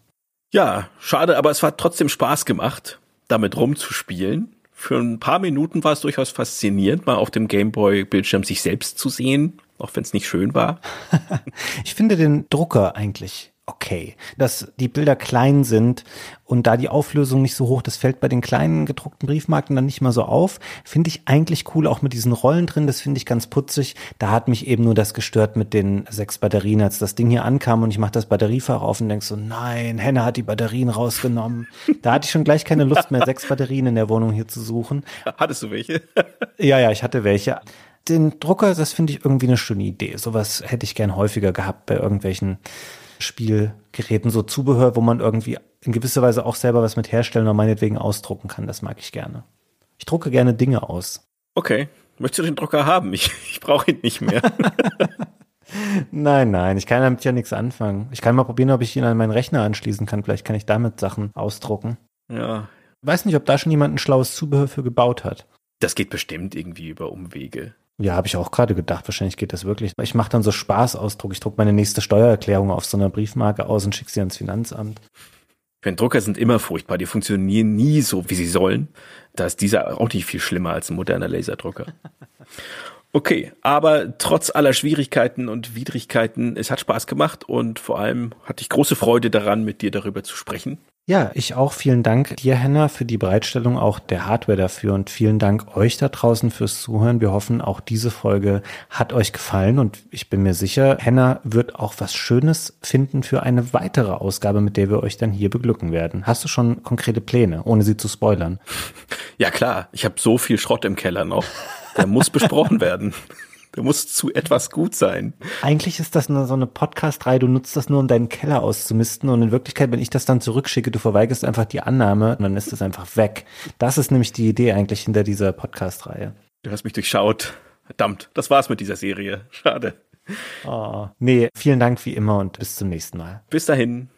Ja, schade, aber es hat trotzdem Spaß gemacht, damit rumzuspielen. Für ein paar Minuten war es durchaus faszinierend, mal auf dem Gameboy-Bildschirm sich selbst zu sehen, auch wenn es nicht schön war. ich finde den Drucker eigentlich okay. Dass die Bilder klein sind und da die Auflösung nicht so hoch, das fällt bei den kleinen gedruckten Briefmarken dann nicht mal so auf, finde ich eigentlich cool, auch mit diesen Rollen drin, das finde ich ganz putzig. Da hat mich eben nur das gestört mit den sechs Batterien, als das Ding hier ankam und ich mache das Batteriefach auf und denk so, nein, Henne hat die Batterien rausgenommen. Da hatte ich schon gleich keine Lust mehr, sechs Batterien in der Wohnung hier zu suchen. Hattest du welche? ja, ja, ich hatte welche den Drucker, das finde ich irgendwie eine schöne Idee. Sowas hätte ich gern häufiger gehabt bei irgendwelchen Spielgeräten, so Zubehör, wo man irgendwie in gewisser Weise auch selber was mit herstellen oder meinetwegen ausdrucken kann. Das mag ich gerne. Ich drucke gerne Dinge aus. Okay. Möchtest du den Drucker haben? Ich, ich brauche ihn nicht mehr. nein, nein, ich kann damit ja nichts anfangen. Ich kann mal probieren, ob ich ihn an meinen Rechner anschließen kann. Vielleicht kann ich damit Sachen ausdrucken. Ja. Weiß nicht, ob da schon jemand ein schlaues Zubehör für gebaut hat. Das geht bestimmt irgendwie über Umwege. Ja, habe ich auch gerade gedacht. Wahrscheinlich geht das wirklich. Ich mache dann so Spaßausdruck. Ich druck meine nächste Steuererklärung auf so einer Briefmarke aus und schicke sie ans Finanzamt. Wenn Drucker sind immer furchtbar. Die funktionieren nie so, wie sie sollen. Da ist dieser auch nicht viel schlimmer als ein moderner Laserdrucker. Okay, aber trotz aller Schwierigkeiten und Widrigkeiten, es hat Spaß gemacht und vor allem hatte ich große Freude daran, mit dir darüber zu sprechen. Ja, ich auch. Vielen Dank dir, Henna, für die Bereitstellung auch der Hardware dafür und vielen Dank euch da draußen fürs Zuhören. Wir hoffen, auch diese Folge hat euch gefallen und ich bin mir sicher, Henna wird auch was Schönes finden für eine weitere Ausgabe, mit der wir euch dann hier beglücken werden. Hast du schon konkrete Pläne, ohne sie zu spoilern? Ja klar, ich habe so viel Schrott im Keller noch. Der muss besprochen werden. Der muss zu etwas gut sein. Eigentlich ist das nur so eine Podcast-Reihe, du nutzt das nur, um deinen Keller auszumisten und in Wirklichkeit, wenn ich das dann zurückschicke, du verweigerst einfach die Annahme und dann ist das einfach weg. Das ist nämlich die Idee eigentlich hinter dieser Podcast-Reihe. Du hast mich durchschaut. Verdammt, das war's mit dieser Serie. Schade. Oh, nee, vielen Dank wie immer und bis zum nächsten Mal. Bis dahin.